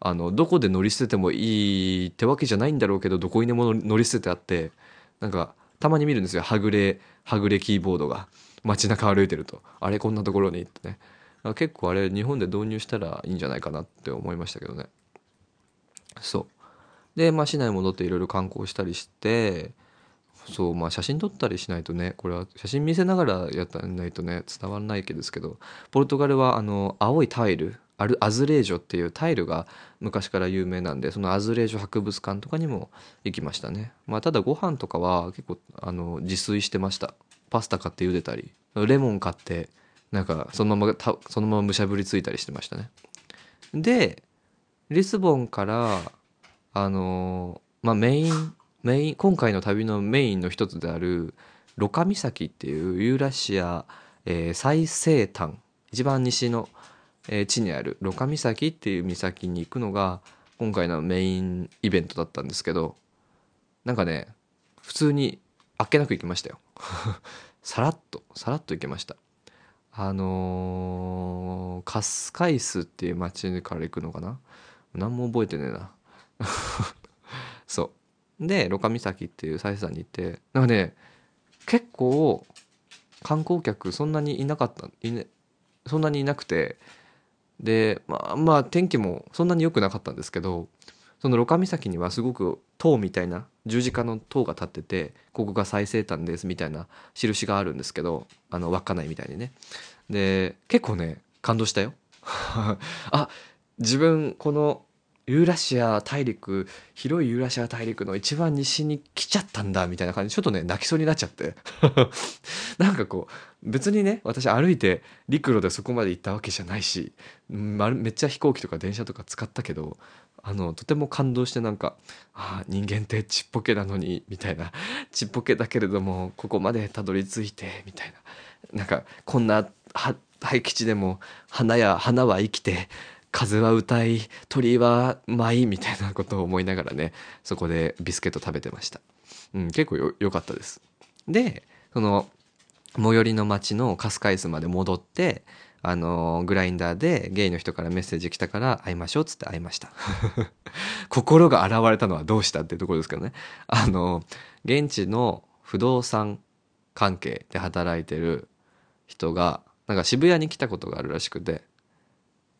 あのどこで乗り捨ててもいいってわけじゃないんだろうけどどこにでも乗り捨ててあってなんかたまに見るんですよ。はぐれはぐれキーボードが。街中歩いてると。あれこんなところにってね。結構あれ日本で導入したらいいんじゃないかなって思いましたけどね。そう。でまあ市内戻っていろいろ観光したりしてそうまあ写真撮ったりしないとねこれは写真見せながらやらないとね伝わらないけですけどポルトガルはあの青いタイルアルアズレージョっていうタイルが昔から有名なんでそのアズレージョ博物館とかにも行きましたね。まあただご飯とかは結構あの自炊してました。パスタ買って茹でたりレモン買ってなんかそのままたそのままむしゃぶりついたりしてましたね。でリスボンからあのまあメインメイン今回の旅のメインの一つであるロカ岬っていうユーラシア、えー、最西端一番西のえ地にあるロカ岬っていう岬に行くのが今回のメインイベントだったんですけどなんかね普通にあっけなく行きましたよ。さらっとさらっと行けました。あのー、カスカイスっていう町から行くのかな？何も覚えてねえな。そう。でロカ岬っていうサイさんに行ってなんかね結構観光客そんなにいなかったい、ね、そんなにいなくてでまあまあ天気もそんなに良くなかったんですけどそのロカ岬にはすごく塔みたいな十字架の塔が立っててここが最西端ですみたいな印があるんですけどあの稚内みたいにね。で結構ね感動したよ。あ自分このユーラシア大陸広いユーラシア大陸の一番西に来ちゃったんだみたいな感じちょっとね泣きそうになっちゃって。なんかこう別にね私歩いて陸路でそこまで行ったわけじゃないし、ま、めっちゃ飛行機とか電車とか使ったけどあのとても感動してなんか「ああ人間ってちっぽけなのに」みたいな「ちっぽけだけれどもここまでたどり着いて」みたいな。なんかこんな廃基地でも花や花は生きて風は歌い鳥は舞いみたいなことを思いながらねそこでビスケット食べてました、うん、結構よ良かったです。でその最寄りの町のカスカイスまで戻ってあのグラインダーでゲイの人からメッセージ来たから会いましょうっつって会いました。心が現れたのはどうしたっていうところですけどね。あの現地の不動産関係で働いてる人がなんか渋谷に来たことがあるらしくて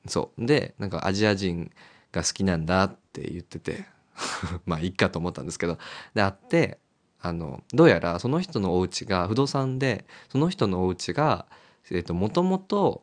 そう。でなんかアジア人が好きなんだって言ってて まあいっかと思ったんですけど。で会ってあのどうやらその人のお家が不動産でその人のお家がもともと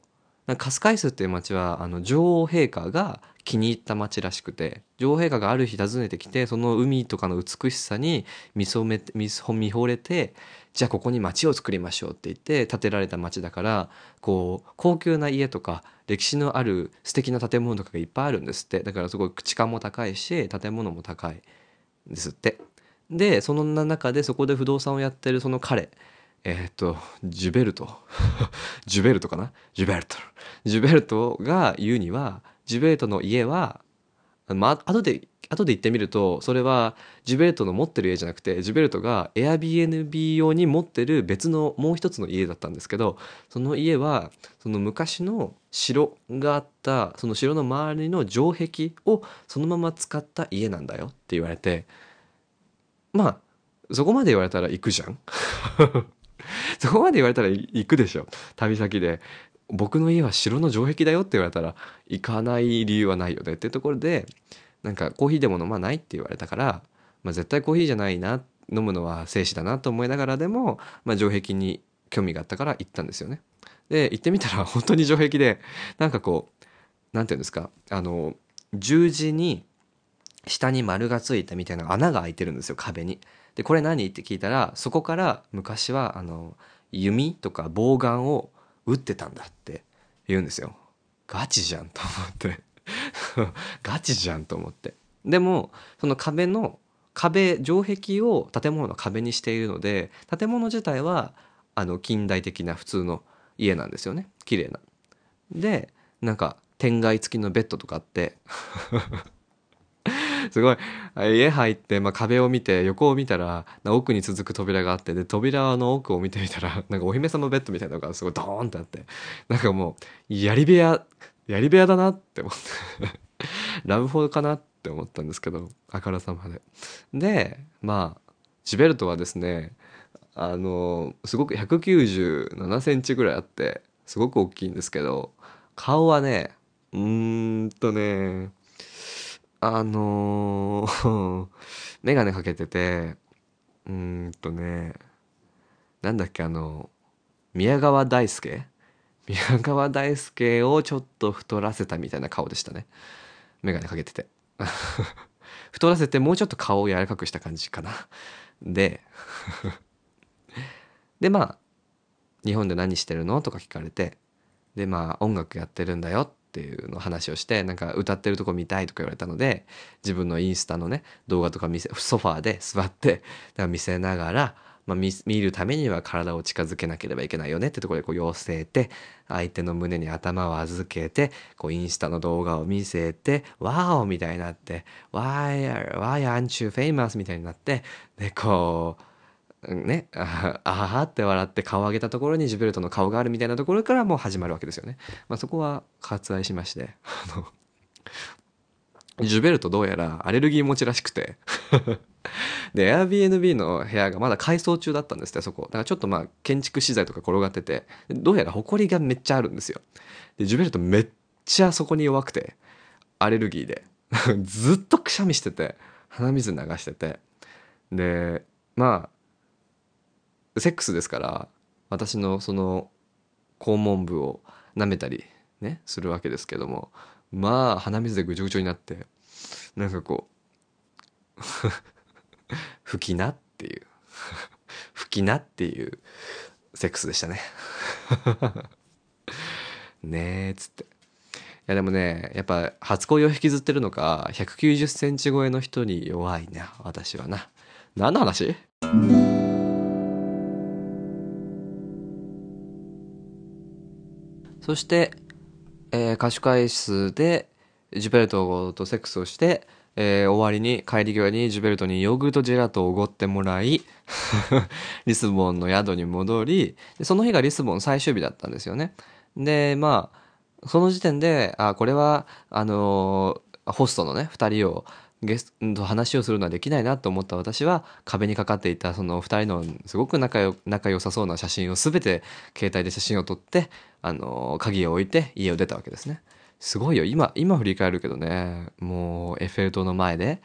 カスカイスっていう町はあの女王陛下が気に入った町らしくて女王陛下がある日訪ねてきてその海とかの美しさに見初め見見惚れてじゃあここに町を作りましょうって言って建てられた町だからこう高級な家とか歴史のある素敵な建物とかがいっぱいあるんですってだからすごい地価も高いし建物も高いんですってでそんな中でそこで不動産をやってるその彼えっ、と、ジュベルト。ジュベルトかな？ジュベルト。ジュベルトが言うには、ジュベルトの家は、まあ、後で、後で言ってみると、それはジュベルトの持ってる家じゃなくて、ジュベルトが Airbnb 用に持ってる別のもう一つの家だったんですけど、その家は、その昔の城があった、その城の周りの城壁をそのまま使った家なんだよって言われて、まあ、そこまで言われたら行くじゃん。そこまで言われたら行くでしょ旅先で。僕の家は城の城壁だよって言われたら行かない理由はないよねっていうところでなんかコーヒーでも飲まないって言われたから、まあ、絶対コーヒーじゃないな飲むのは静止だなと思いながらでも、まあ、城壁に興味があったから行ったんですよね。で行ってみたら本当に城壁でなんかこう何て言うんですかあの十字に下に丸がついたみたいな穴が開いてるんですよ壁に。でこれ何？って聞いたらそこから昔はあの弓とか棒眼を撃ってたんだって言うんですよ。ガチじゃんと思って ガチじゃんと思って。でもその壁の壁城壁を建物の壁にしているので建物自体はあの近代的な普通の家なんですよね。綺麗な。でなんか天蓋付きのベッドとかあって。すごい。家入って、まあ、壁を見て横を見たら奥に続く扉があってで扉の奥を見てみたらなんかお姫様ベッドみたいなのがすごいドーンってあって。なんかもうやり部屋やり部屋だなって思って ラブホかなって思ったんですけどあからさまで。でまあジベルトはですねあのすごく197センチぐらいあってすごく大きいんですけど顔はねうーんとねあのー、メガネかけてて、うーんとね、なんだっけ、あの、宮川大輔宮川大輔をちょっと太らせたみたいな顔でしたね。メガネかけてて。太らせてもうちょっと顔を柔らかくした感じかな。で、で、まあ、日本で何してるのとか聞かれて、で、まあ、音楽やってるんだよっていうの話をしてなんか歌ってるとこ見たいとか言われたので自分のインスタのね動画とか見せソファーで座って見せながら、まあ、見るためには体を近づけなければいけないよねってところでこう寄せて相手の胸に頭を預けてこうインスタの動画を見せて「ワオ!」みたいになって「Why, why aren't you famous?」みたいになってでこうね、あははって笑って顔を上げたところにジュベルトの顔があるみたいなところからもう始まるわけですよね。まあ、そこは割愛しまして、ジュベルトどうやらアレルギー持ちらしくて で Airbnb の部屋がまだ改装中だったんですってそこ。だからちょっとまあ建築資材とか転がってて。どうやら埃がめっちゃあるんですよ。でジュベルトめっちゃそこに弱くてアレルギーで。ずっとくしゃみしてて鼻水流してて。でまあセックスですから私のその肛門部を舐めたりねするわけですけどもまあ鼻水でぐちょぐちょになってなんかこう 吹きなっていう。吹きなっていうセックスでしたね。ねえっつって。いやでもねやっぱ初恋を引きずってるのか190センチ超えの人に弱いな私はな。何の話？そして、えー、歌手会室でジュベルトとセックスをして、えー終わりに帰り際にジュベルトにヨーグルトジェラートをおごってもらい リスボンの宿に戻りその日がリスボン最終日だったんですよね。でまあその時点であこれはあのーホストのね2人をゲストと話をするのはできないなと思った私は壁にかかっていたその2人のすごく仲よ仲良さそうな写真を全て携帯で写真を撮って、あの鍵を置いて家を出たわけですね。すごいよ。今今振り返るけどねもうエッフェル塔の前で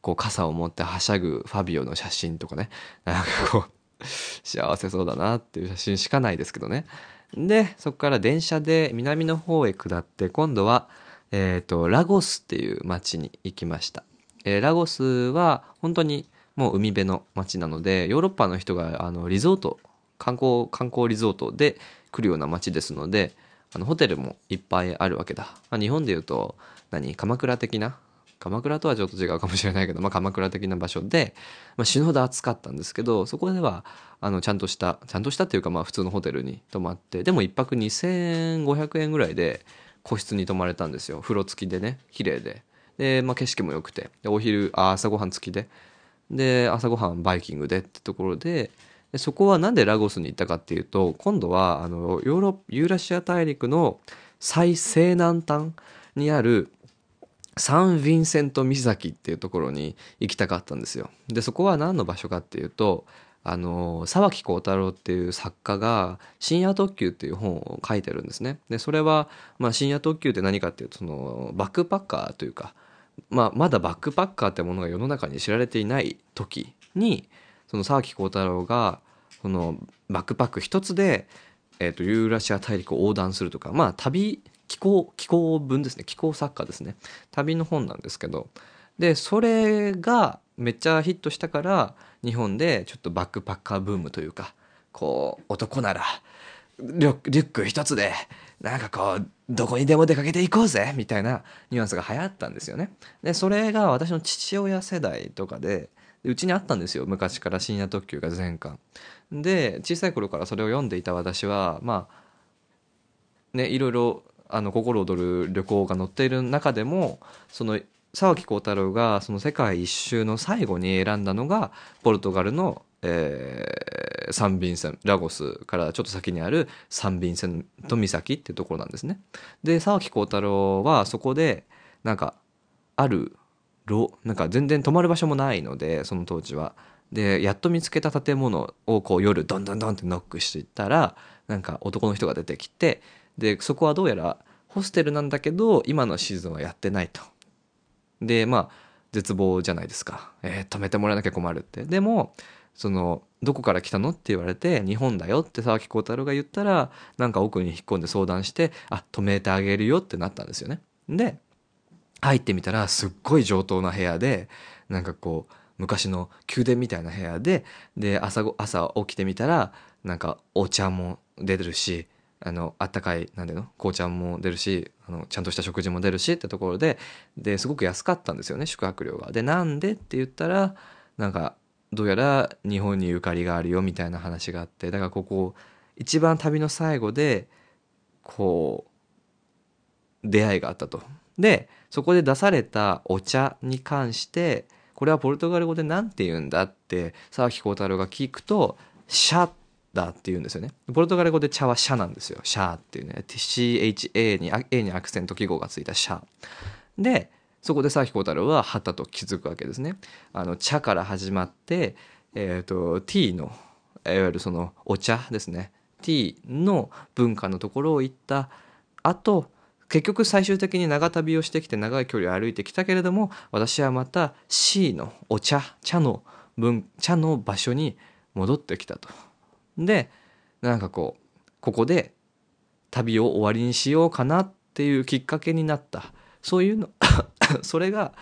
こう傘を持ってはしゃぐファビオの写真とかね。なんかこう 幸せそうだなっていう写真しかないですけどね。でそこから電車で南の方へ下って今度は、えー、とラゴスっていう町に行きました、えーラゴスは本当にもう海辺の町なのでヨーロッパの人があのリゾート観光観光リゾートで来るような町ですのであのホテルもいっぱいあるわけだ、まあ、日本でいうと何？鎌倉的な？鎌倉とはちょっと違うかもしれないけど、まあ、鎌倉的な場所で、まあ、死ぬほど暑かったんですけどそこではあのちゃんとしたちゃんとしたっていうかまあ普通のホテルに泊まってでも1泊2500円ぐらいで個室に泊まれたんですよ。風呂付きでね綺麗で。で、まあ、景色も良くて。でお昼あ朝ごはん付きで。で朝ごはんバイキングでってところででそこはなんでラゴスに行ったかっていうと今度はあのヨーロユーラシア大陸の最西南端にあるサン・ヴィンセント岬っていうところに行きたかったんですよ。でそこは何の場所かっていうとあの沢木耕太郎っていう作家が「深夜特急」っていう本を書いてるんですね。でそれは、まあ、深夜特急って何かっていうとそのバックパッカーというか、まあ、まだバックパッカーってものが世の中に知られていない時にその沢木耕太郎がそのバックパック一つで、えー、とユーラシア大陸を横断するとかまあ旅気候気候文ですね。気候作家ですね。旅の本なんですけど。でそれがめっちゃヒットしたから日本でちょっとバックパッカーブームというかこう男ならリュック一つでなんかこうどこにでも出かけていこうぜみたいなニュアンスが流行ったんですよね。でそれが私の父親世代とかでうちにあったんですよ昔から深夜特急が全巻。で小さい頃からそれを読んでいた私はまあねいろいろあの心躍る旅行が載っている中でもその沢木耕太郎がその世界一周の最後に選んだのがポルトガルの、えーサン・ヴィンセンラゴスからちょっと先にあるサン・ヴィンセント岬っていうところなんですね。で沢木耕太郎はそこでなんかあるなんか全然泊まる場所もないのでその当時は。でやっと見つけた建物をこう夜ドンドンドンってノックしていったらなんか男の人が出てきてでそこはどうやらホステルなんだけど今のシーズンはやってないと。でまあ絶望じゃないですか、えー止めてもらわなきゃ困るってでもそのどこから来たのって言われて日本だよって沢木耕太郎が言ったらなんか奥に引っ込んで相談してあ止めてあげるよってなったんですよねで入ってみたらすっごい上等な部屋でなんかこう昔の宮殿みたいな部屋でで朝朝起きてみたらなんかお茶も出てるしあのあったかいなんていうの？紅茶も出るしあのちゃんとした食事も出るしってところでですごく安かったんですよね宿泊料が。でなんでって言ったらなんかどうやら日本にゆかりがあるよみたいな話があってだからここ一番旅の最後でこう出会いがあったと。でそこで出されたお茶に関してこれはポルトガル語で何て言うんだって沢木耕太郎が聞くと「シャ」だって言うんですよね。ポルトガル語で茶はシャなんですよ。シャーっていうね。CHA に、A にアクセント記号がついたシャ。で、そこで佐木太郎ははたと気づくわけですね。あの茶から始まって、えーと、ティーのいわゆるそのお茶ですねティーの文化のところを行った後結局最終的に長旅をしてきて長い距離を歩いてきたけれども私はまた C のお茶茶の文茶の場所に戻ってきたと。でなんかこうここで旅を終わりにしようかなっていうきっかけになったそういうの それが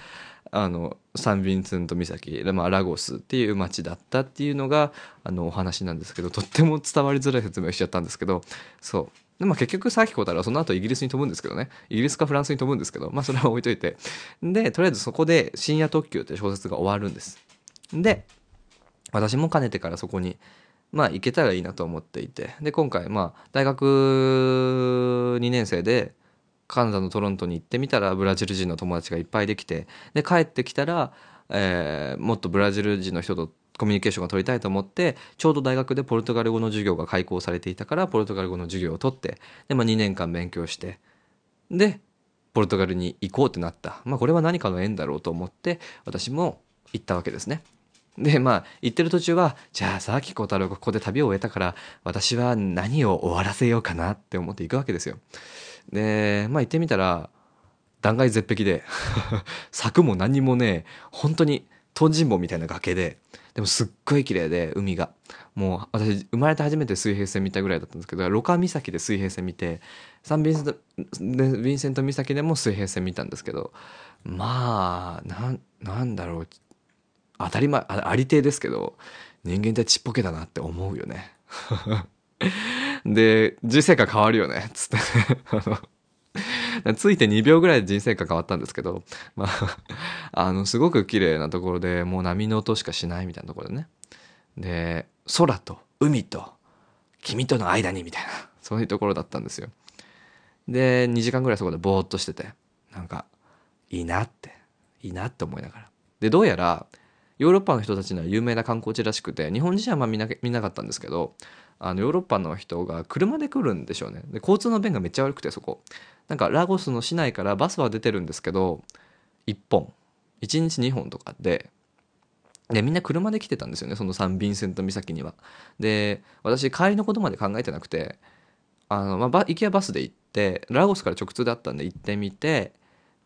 あのサン・ヴィンセント岬、まあ、ラゴスっていう町だったっていうのがあのお話なんですけどとっても伝わりづらい説明しちゃったんですけどそうで、まあ、結局さっきこうたらその後イギリスに飛ぶんですけどね。イギリスかフランスに飛ぶんですけどまあそれは置いといて。でとりあえずそこで「深夜特急」って小説が終わるんです。で私もかねてからそこにまあ行けたらいいなと思っていて。で今回まあ大学2年生でカナダのトロントに行ってみたらブラジル人の友達がいっぱいできて。で帰ってきたら、えー、もっとブラジル人の人とコミュニケーションが取りたいと思ってちょうど大学でポルトガル語の授業が開講されていたからポルトガル語の授業を取ってで、まあ、2年間勉強してでポルトガルに行こうってなった、まあ、これは何かの縁だろうと思って私も行ったわけですね。でまあ行ってる途中はじゃあさ木小太郎がここで旅を終えたから私は何を終わらせようかなって思って行くわけですよ。でまあ行ってみたら断崖絶壁で 柵も何もね本当に東尋坊みたいな崖ででもすっごい綺麗で海が。もう私生まれて初めて水平線見たぐらいだったんですけどロカ岬で水平線見てサンビンセントヴィンセント岬でも水平線見たんですけどまあなんだろう。当たり前ありていですけど人間ってちっぽけだなって思うよね。で、人生観変わるよね、つってね。ついて2秒ぐらいで人生観変わったんですけど、まあ、あの、すごく綺麗なところで、もう波の音しかしないみたいなところでね。で、空と海と君との間にみたいな、そういうところだったんですよ。で、2時間ぐらいそこでぼーっとしてて、なんか、いいなって、いいなって思いながら。で、どうやら、ヨーロッパの人たちには有名な観光地らしくて、日本人はまあ見な見なかったんですけど、あのヨーロッパの人が車で来るんでしょうね。で交通の便がめっちゃ悪くてそこ。なんかラゴスの市内からバスは出てるんですけど1本。1日2本とかで。でみんな車で来てたんですよねそのサン・ヴィンセント岬には。で私帰りのことまで考えてなくてあの、まあ、行きはバスで行ってラゴスから直通だったんで行ってみて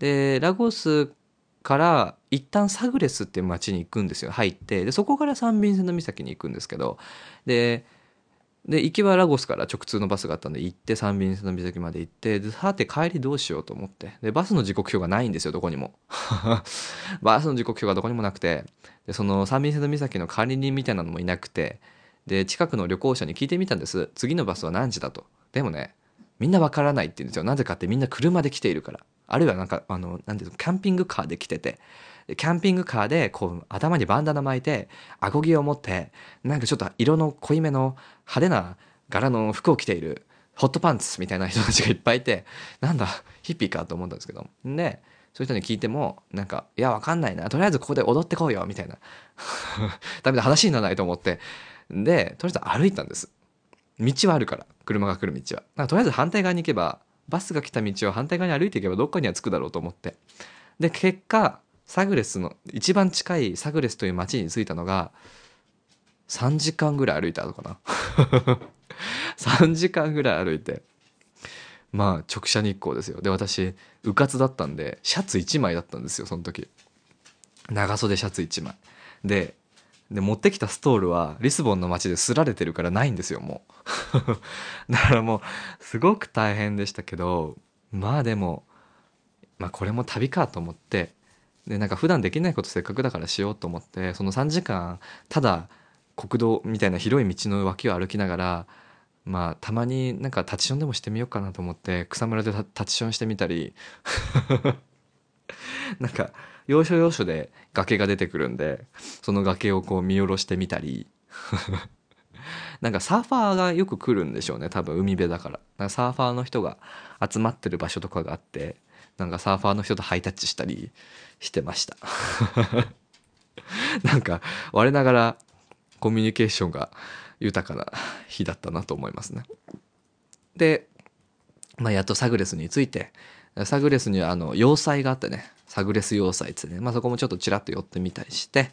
でラゴスから一旦サグレスっていう街に行くんですよ入って。でそこからサン・ヴィンセント岬に行くんですけどでで行きはラゴスから直通のバスがあったんで行ってサンビンセの岬まで行ってでさて帰りどうしようと思って。でバスの時刻表がないんですよどこにも。バスの時刻表がどこにもなくて。でそのサンビンセの岬の管理人みたいなのもいなくて。で近くの旅行者に聞いてみたんです。次のバスは何時だと。でもねみんなわからないって言うんですよ。なぜかってみんな車で来ているから。あるいはなんかあのなんていうのキャンピングカーで来てて。キャンピングカーでこう頭にバンダナ巻いてアゴギを持ってなんかちょっと色の濃いめの派手な柄の服を着ているホットパンツみたいな人たちがいっぱいいてなんだヒッピーかと思ったんですけど。でそういう人に聞いてもなんか「いやわかんないな。とりあえずここで踊ってこうよ」みたいな。ダメだ話にならないと思って。でとりあえず歩いたんです。道はあるから車が来る道は。だかとりあえず反対側に行けばバスが来た道を反対側に歩いていけばどっかには着くだろうと思って。で結果サグレスの一番近いサグレスという町に着いたのが3時間ぐらい歩いたのかな。3時間ぐらい歩いてまあ直射日光ですよ。で私うかつだったんでシャツ1枚だったんですよその時。長袖シャツ1枚。でで持ってきたストールはリスボンの街ですられてるからないんですよもう。だからもうすごく大変でしたけどまあでもまあこれも旅かと思ってでなんか普段できないことせっかくだからしようと思ってその3時間ただ国道みたいな広い道の脇を歩きながらまあたまになんか立ちションでもしてみようかなと思って草むらで立ちションしてみたり なんか要所要所で崖が出てくるんでその崖をこう見下ろしてみたり なんかサーファーがよく来るんでしょうね多分海辺だから。なんかサーファーの人が集まってる場所とかがあってなんかサーファーの人とハイタッチしたりしてました なんか我ながらコミュニケーションが豊かな日だったなと思いますねでまあ、やっとサグレスに着いて、サグレスにはあの、要塞があってね、サグレス要塞っつってね、まあ、そこもちょっとちらっと寄ってみたりして、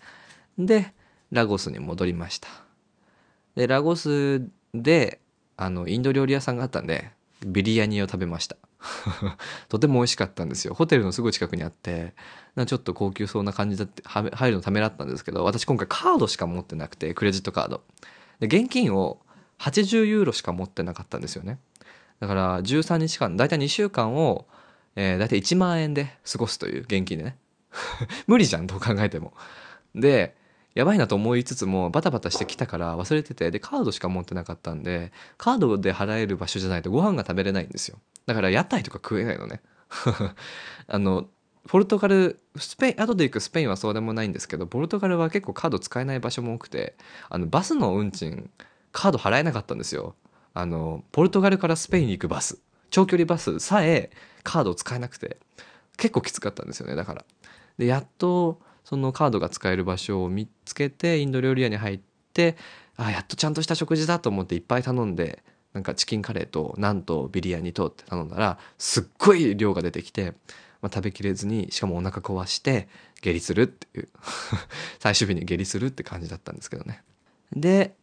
で、ラゴスに戻りました。で、ラゴスで、あの、インド料理屋さんがあったんで、ビリヤニを食べました。とても美味しかったんですよ。ホテルのすぐ近くにあって、ちょっと高級そうな感じだって、入るのためだったんですけど、私今回カードしか持ってなくて、クレジットカード。で、現金を80ユーロしか持ってなかったんですよね。だから13日間、だいたい2週間を、えー、だいたい1万円で過ごすという現金でね。無理じゃん、どう考えても。で、やばいなと思いつつもバタバタしてきたから忘れててでカードしか持ってなかったんでカードで払える場所じゃないとご飯が食べれないんですよ。だから屋台とか食えないのね。あのポルトガルスペイン後で行くスペインはそうでもないんですけどポルトガルは結構カード使えない場所も多くてあのバスの運賃カード払えなかったんですよ。あのポルトガルからスペインに行くバス長距離バスさえカード使えなくて結構きつかったんですよね。だから。でやっとそのカードが使える場所を見つけてインド料理屋に入ってあやっとちゃんとした食事だと思っていっぱい頼んでなんかチキンカレーとナンとビリヤニとって頼んだらすっごい量が出てきて、まあ、食べきれずにしかもお腹壊して下痢するっていう 最終日に下痢するって感じだったんですけどね。で、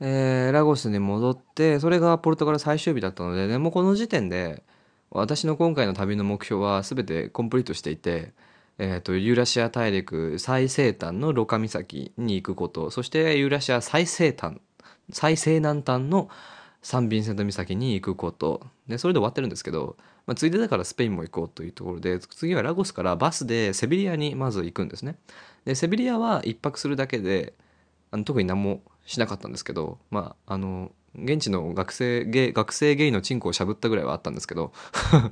えー、ラゴスに戻ってそれがポルトガル最終日だったのででもこの時点で私の今回の旅の目標は全てコンプリートしていてえーと、ユーラシア大陸最西端のロカ岬に行くこと。そしてユーラシア最西端最西南端のサン・ヴィンセント岬に行くこと。でそれで終わってるんですけど、まあ、ついでだからスペインも行こうというところで次はラゴスからバスでセビリアにまず行くんですね。でセビリアは一泊するだけであの特に何もしなかったんですけどまああの現地の学生ゲイ、学生ゲイのチンコをしゃぶったぐらいはあったんですけど。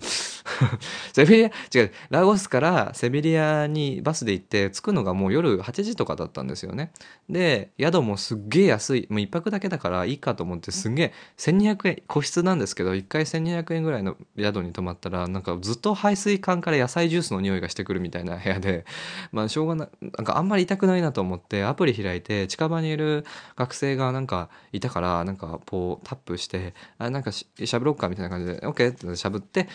セビリア、違う、ラゴスからセビリアにバスで行って着くのがもう夜8時とかだったんですよね。で、宿もすっげえ安い、もう一泊だけだからいいかと思ってすんげえ1200円、個室なんですけど、1回1200円ぐらいの宿に泊まったら、なんかずっと排水管から野菜ジュースの匂いがしてくるみたいな部屋で、まあしょうがない、なんかあんまり痛くないなと思ってアプリ開いて近場にいる学生がなんかいたから、なんかこうタップしてあなんかしゃべろうかみたいな感じで OK ってしゃぶって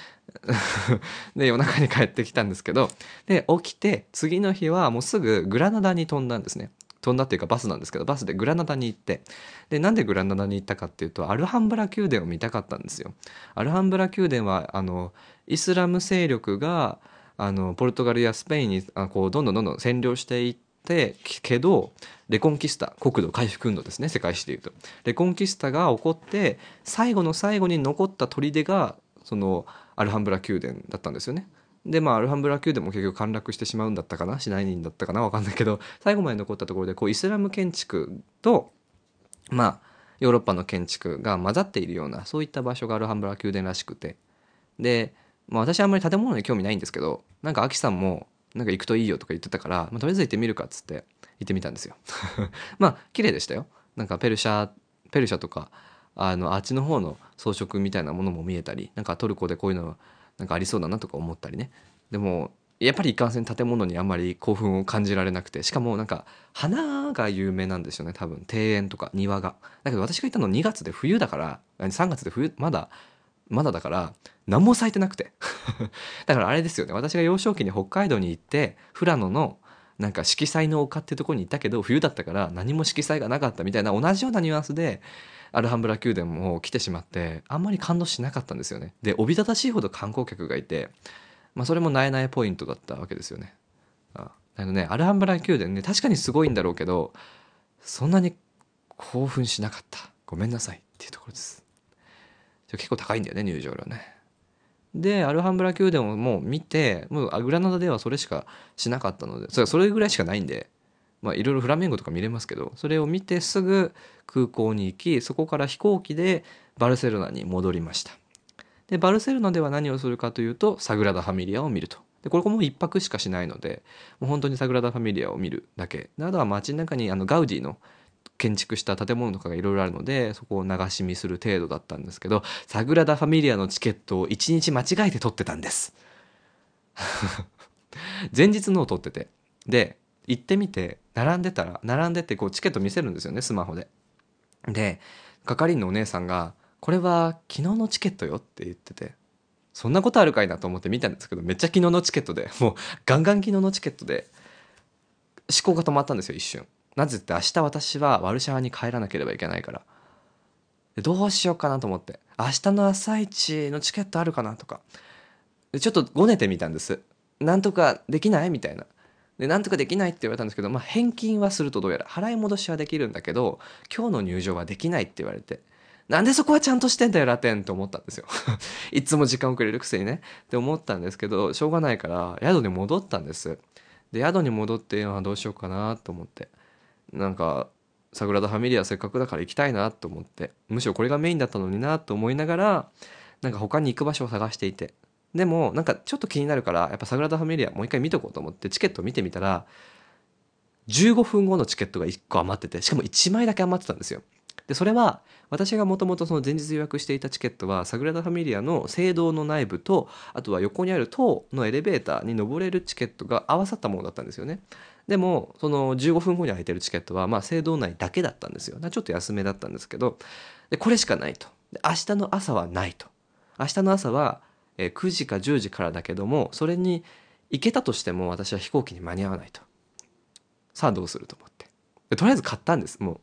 で夜中に帰ってきたんですけどで起きて次の日はもうすぐグラナダに飛んだんですね。飛んだっていうかバスなんですけどバスでグラナダに行ってでなんでグラナダに行ったかっていうとアルハンブラ宮殿を見たかったんですよ。アルハンブラ宮殿はあのイスラム勢力があのポルトガルやスペインにあこうどんどんどんどん占領していってけどレコンキスタ国土回復運動ですね世界史でいうと。レコンキスタが起こって最後の最後に残った砦がそのアルハンブラ宮殿だったんですよね。でまあアルハンブラ宮殿も結局陥落してしまうんだったかなしないんだったかな分かんないけど 最後まで残ったところでこうイスラム建築とまあヨーロッパの建築が混ざっているようなそういった場所がアルハンブラ宮殿らしくて。で、まあ、私あんまり建物に興味ないんですけどなんかアキさんもなんか行くといいよとか言ってたから、まあ、とりあえず行ってみるかっつって行ってみたんですよ。まあ綺麗でしたよ。なんかペルシャペルシャとかあのあっちの方の装飾みたいなものも見えたりなんかトルコでこういうのなんかありそうだなとか思ったりね。でもやっぱりいかんせん建物にあんまり興奮を感じられなくてしかもなんか花が有名なんですよね多分。庭園とか庭が。だけど私が行ったの2月で冬だから3月で冬まだまだだから何も咲いてなくて。だからあれですよね。私が幼少期に北海道に行って富良野のなんか色彩の丘っていうとこに行ったけど冬だったから何も色彩がなかったみたいな同じようなニュアンスでアルハンブラ宮殿も来てしまってあんまり感動しなかったんですよね。でおびただしいほど観光客がいて、まあ、それもなえなえポイントだったわけですよね。ああのねアルハンブラ宮殿ね確かにすごいんだろうけどそんなに興奮しなかった。ごめんなさいっていうところです。結構高いんだよね入場料ね。でアルハンブラ宮殿をもう見てもうグラナダではそれしかしなかったのでそれそれぐらいしかないんでまあいろいろフラメンゴとか見れますけどそれを見てすぐ空港に行きそこから飛行機でバルセロナに戻りました。でバルセロナでは何をするかというとサグラダ・ファミリアを見ると。でこれも一泊しかしないのでもう本当にサグラダ・ファミリアを見るだけ。であとは街中にあのガウディの建築した建物とかがいろいろあるのでそこを流し見する程度だったんですけどサグラダ・ファミリアのチケットを1日間違えて取ってたんです。前日のを取ってて。で行ってみて並んでたら並んでてこうチケット見せるんですよねスマホで。で係員のお姉さんがこれは昨日のチケットよって言っててそんなことあるかいなと思って見たんですけどめっちゃ昨日のチケットでもうガンガン昨日のチケットで思考が止まったんですよ一瞬。なぜって明日私はワルシャワに帰らなければいけないから。どうしようかなと思って。明日の朝一のチケットあるかなとか。ちょっとごねてみたんです。なんとかできないみたいな。でなんとかできないって言われたんですけど、まあ、返金はするとどうやら。払い戻しはできるんだけど今日の入場はできないって言われて。なんでそこはちゃんとしてんだよラテンって思ったんですよ。いつも時間遅れるくせにね。って思ったんですけどしょうがないから宿に戻ったんです。で宿に戻ってあどうしようかなと思って。なんかサグラダ・ファミリアせっかくだから行きたいなと思ってむしろこれがメインだったのになと思いながらなんか他に行く場所を探していて。でもなんかちょっと気になるからやっぱサグラダ・ファミリアもう一回見とこうと思ってチケットを見てみたら15分後のチケットが1個余っててしかも1枚だけ余ってたんですよ。でそれは私がもともとその前日予約していたチケットはサグラダ・ファミリアの聖堂の内部とあとは横にある塔のエレベーターに登れるチケットが合わさったものだったんですよね。でもその15分後に空いてるチケットはまあ聖堂内だけだったんですよ。ちょっと安めだったんですけど。でこれしかないと。明日の朝はないと。明日の朝は9時か10時からだけどもそれに行けたとしても私は飛行機に間に合わないと。さあどうすると思って。とりあえず買ったんです。もう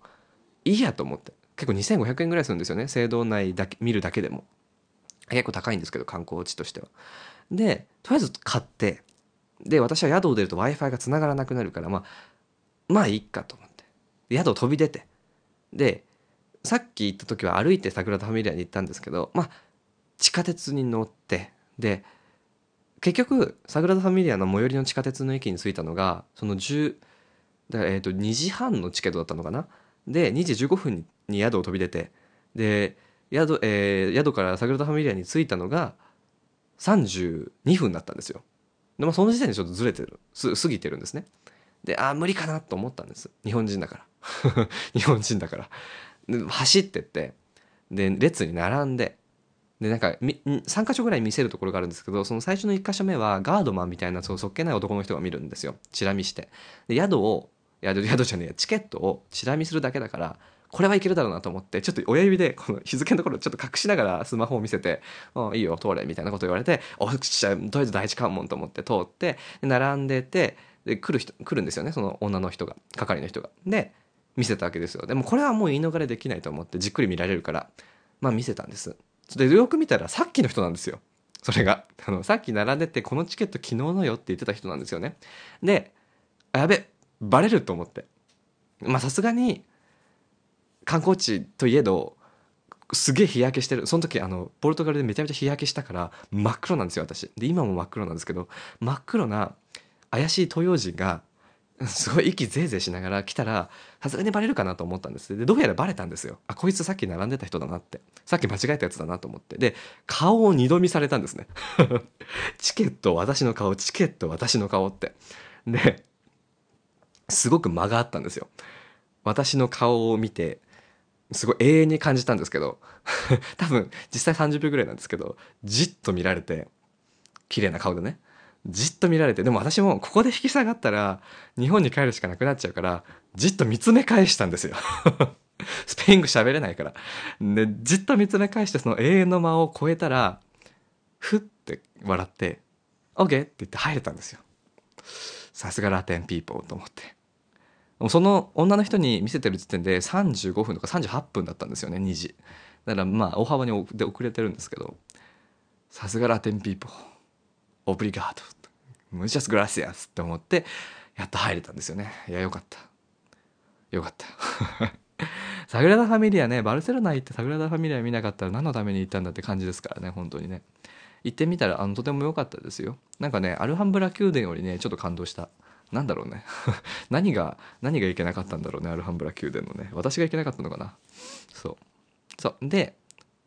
いいやと思って。結構2500円ぐらいするんですよね。聖堂内だけ見るだけでも。結構高いんですけど観光地としては。でとりあえず買ってで私は宿を出ると w i f i がつながらなくなるからまあまあいいかと思って。宿を飛び出て。でさっき行った時は歩いて桜田ファミリアに行ったんですけどまあ地下鉄に乗って。で結局サグラダ・ファミリアの最寄りの地下鉄の駅に着いたのがその10だえー、と2時半のチケットだったのかな？で2時15分に宿を飛び出て。で宿,、えー、宿からサグラダ・ファミリアに着いたのが32分だったんですよ。でもその時点でちょっとずれてるす過ぎてるんですね。でああ無理かなと思ったんです。日本人だから。日本人だから。で走ってってで列に並んででなんか3箇所ぐらい見せるところがあるんですけどその最初の1箇所目はガードマンみたいなそそっけない男の人が見るんですよ。チラ見して。で宿を宿宿じゃねえチケットをチラ見するだけだからこれはいけるだろうなと思ってちょっと親指でこの日付のところちょっと隠しながらスマホを見せて「あいいよ通れ」みたいなこと言われて「おっちゃとりあえず第一関門」と思って通って並んでてで来る人来るんですよねその女の人が係の人が。で見せたわけですよ。でもこれはもう言い逃れできないと思ってじっくり見られるからまあ見せたんです。でよく見たらさっきの人なんですよ。それが。あのさっき並んでてこのチケット昨日のよって言ってた人なんですよね。でやべバレると思って。まあさすがに観光地といえどすげえ日焼けしてる。その時あのポルトガルでめちゃめちゃ日焼けしたから真っ黒なんですよ私。で今も真っ黒なんですけど真っ黒な怪しい東洋人がすごい息ぜいぜいしながら来たらさすがにバレるかなと思ったんです。でどうやらバレたんですよ。あこいつさっき並んでた人だなって。さっき間違えたやつだなと思って。で顔を二度見されたんですね。チケット私の顔チケット私の顔って。ですごく間があったんですよ。私の顔を見てすごい永遠に感じたんですけど 多分実際30秒ぐらいなんですけどじっと見られて綺麗な顔でね。じっと見られてでも私もここで引き下がったら日本に帰るしかなくなっちゃうからじっと見つめ返したんですよ。スペイン語喋れないから。でじっと見つめ返してその永遠の間を超えたらふって笑って「OK」って言って入れたんですよ。さすがラテンピーポーと思って。その女の人に見せてる時点で35分とか38分だったんですよね2時。だからまあ大幅にで遅れてるんですけどさすが Latin people。Obrigado muchas gracias って思ってやっと入れたんですよね。いやよかった。よかった。サグラダ・ファミリアねバルセロナ行ってサグラダ・ファミリア見なかったら何のために行ったんだって感じですからね本当にね。行ってみたらあのとても良かったですよ。なんかねアルハンブラ宮殿よりねちょっと感動した。なんだろうね。何が何がいけなかったんだろうねアルハンブラ宮殿のね。私がいけなかったのかな。そう。そう。で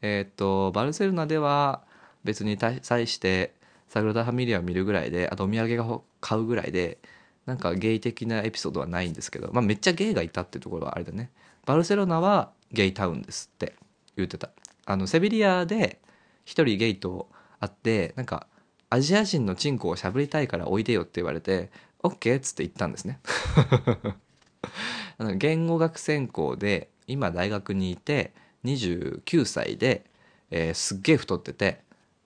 えー、っとバルセロナでは別に対してサグラダ・ファミリアを見るぐらいであとお土産が買うぐらいでなんかゲイ的なエピソードはないんですけど、まあ、めっちゃゲイがいたっていうところはあれだね。バルセロナはゲイタウンですって言ってた。あのセビリアで一人ゲイと会ってなんかアジア人のチンコをしゃぶりたいからおいでよって言われて OK っつって言ったんですね。あの言語学専攻で今大学にいて29歳で、えーすっげえ太ってて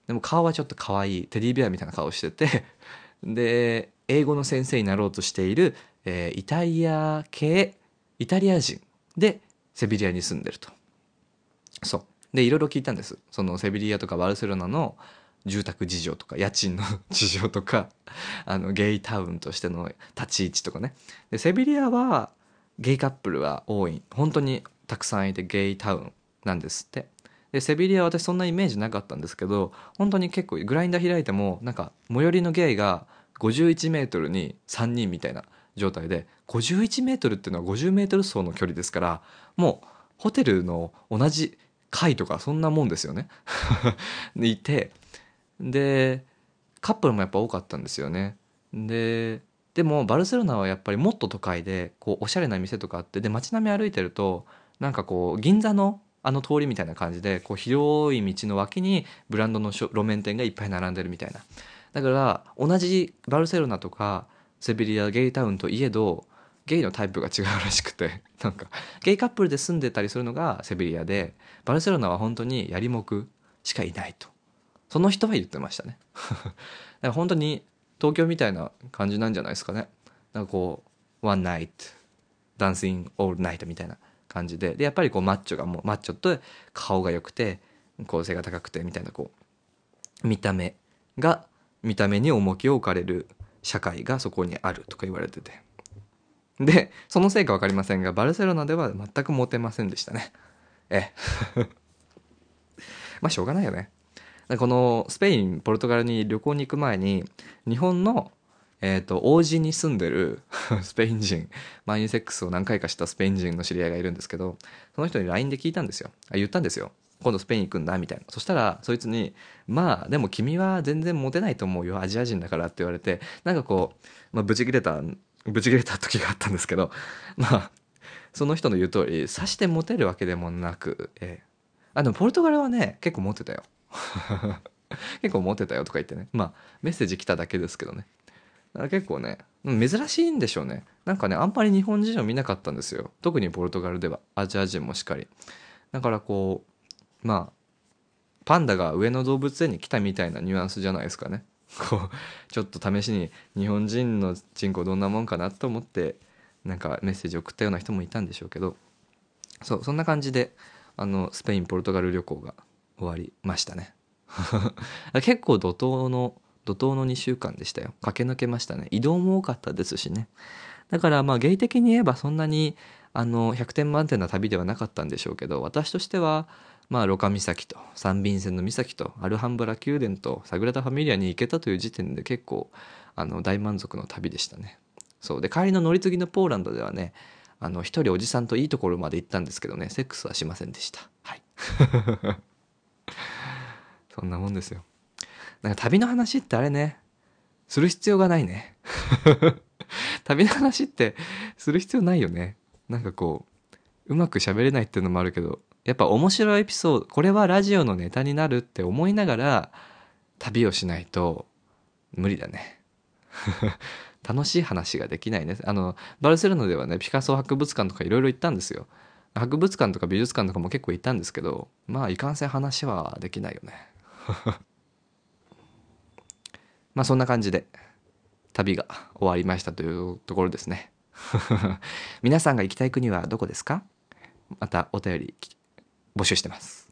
でも顔はちょっと可愛いテディベアみたいな顔しててで英語の先生になろうとしている、えーイタリア系イタリア人でセビリアに住んでると。そう。でいろいろ聞いたんです。そのセビリアとかバルセロナの住宅事情とか家賃の事情とか あのゲイタウンとしての立ち位置とかね。でセビリアはゲイカップルは多い。本当にたくさんいてゲイタウンなんですって。でセビリアは私そんなイメージなかったんですけど本当に結構グラインダー開いてもなんか最寄りのゲイが51メートルに3人みたいな状態で51メートルっていうのは50メートル走の距離ですからもうホテルの同じ階とかそんなもんですよね。でいてでカップルもやっぱ多かったんですよね。ででもバルセロナはやっぱりもっと都会でこうおしゃれな店とかあってで街並み歩いてるとなんかこう銀座のあの通りみたいな感じでこう広い道の脇にブランドの路面店がいっぱい並んでるみたいな。だから同じバルセロナとかセビリアゲイタウンといえどゲイのタイプが違うらしくて なんかゲイカップルで住んでたりするのがセビリアでバルセロナは本当にやりもくしかいないと。その人は言ってましたね。だから本当に東京みたいな感じなんじゃないですかね。なんかこうワンナイトダンシンオールナイトみたいな感じで。でやっぱりこうマッチョがもうマッチョと顔が良くて構成が高くてみたいなこう見た目が見た目に重きを置かれる社会がそこにあるとか言われてて。でそのせいか分かりませんがバルセロナでは全くモテませんでしたね。ええ。まあしょうがないよね。このスペインポルトガルに旅行に行く前に日本のえー、と王子に住んでる スペイン人マインセックスを何回かしたスペイン人の知り合いがいるんですけどその人に LINE で聞いたんですよ。あ言ったんですよ。今度スペイン行くんだみたいな。そしたらそいつに「まあでも君は全然モテないと思うよアジア人だから」って言われてなんかこう、まあ、ブチ切れたブチ切れた時があったんですけどまあその人の言う通りさしてモテるわけでもなく、ええあでもポルトガルはね結構モテたよ。結構モテたよとか言ってね。まあメッセージ来ただけですけどね。結構ね珍しいんでしょうね。なんかねあんまり日本人を見なかったんですよ。特にポルトガルでは。アジア人もしっかり。だからこうまあパンダが上野動物園に来たみたいなニュアンスじゃないですかね。こうちょっと試しに日本人の人口どんなもんかなと思ってなんかメッセージ送ったような人もいたんでしょうけど。そうそんな感じであのスペインポルトガル旅行が終わりましたね。結構怒涛の怒涛の2週間でしたよ。駆け抜けましたね。移動も多かったですしね。だからまあ芸的に言えばそんなにあの100点満点な旅ではなかったんでしょうけど私としてはまあロカ岬とサン・ヴィンセンの岬とアルハンブラ宮殿とサグラダ・ファミリアに行けたという時点で結構あの大満足の旅でしたね。そう。で帰りの乗り継ぎのポーランドではねあの一人おじさんといいところまで行ったんですけどね。セックスはしませんでした。はい。そんなもんですよ。なんか旅の話ってあれね。する必要がないね。旅の話ってする必要ないよね。なんかこううまく喋れないっていうのもあるけどやっぱ面白いエピソードこれはラジオのネタになるって思いながら旅をしないと無理だね楽しい話ができないね。あのバルセロナではねピカソ博物館とかいろいろ行ったんですよ。博物館とか美術館とかも結構行ったんですけどまあいかんせん話はできないよね。まあそんな感じで旅が終わりましたというところですね。皆さんが行きたい国はどこですか？またお便り募集してます。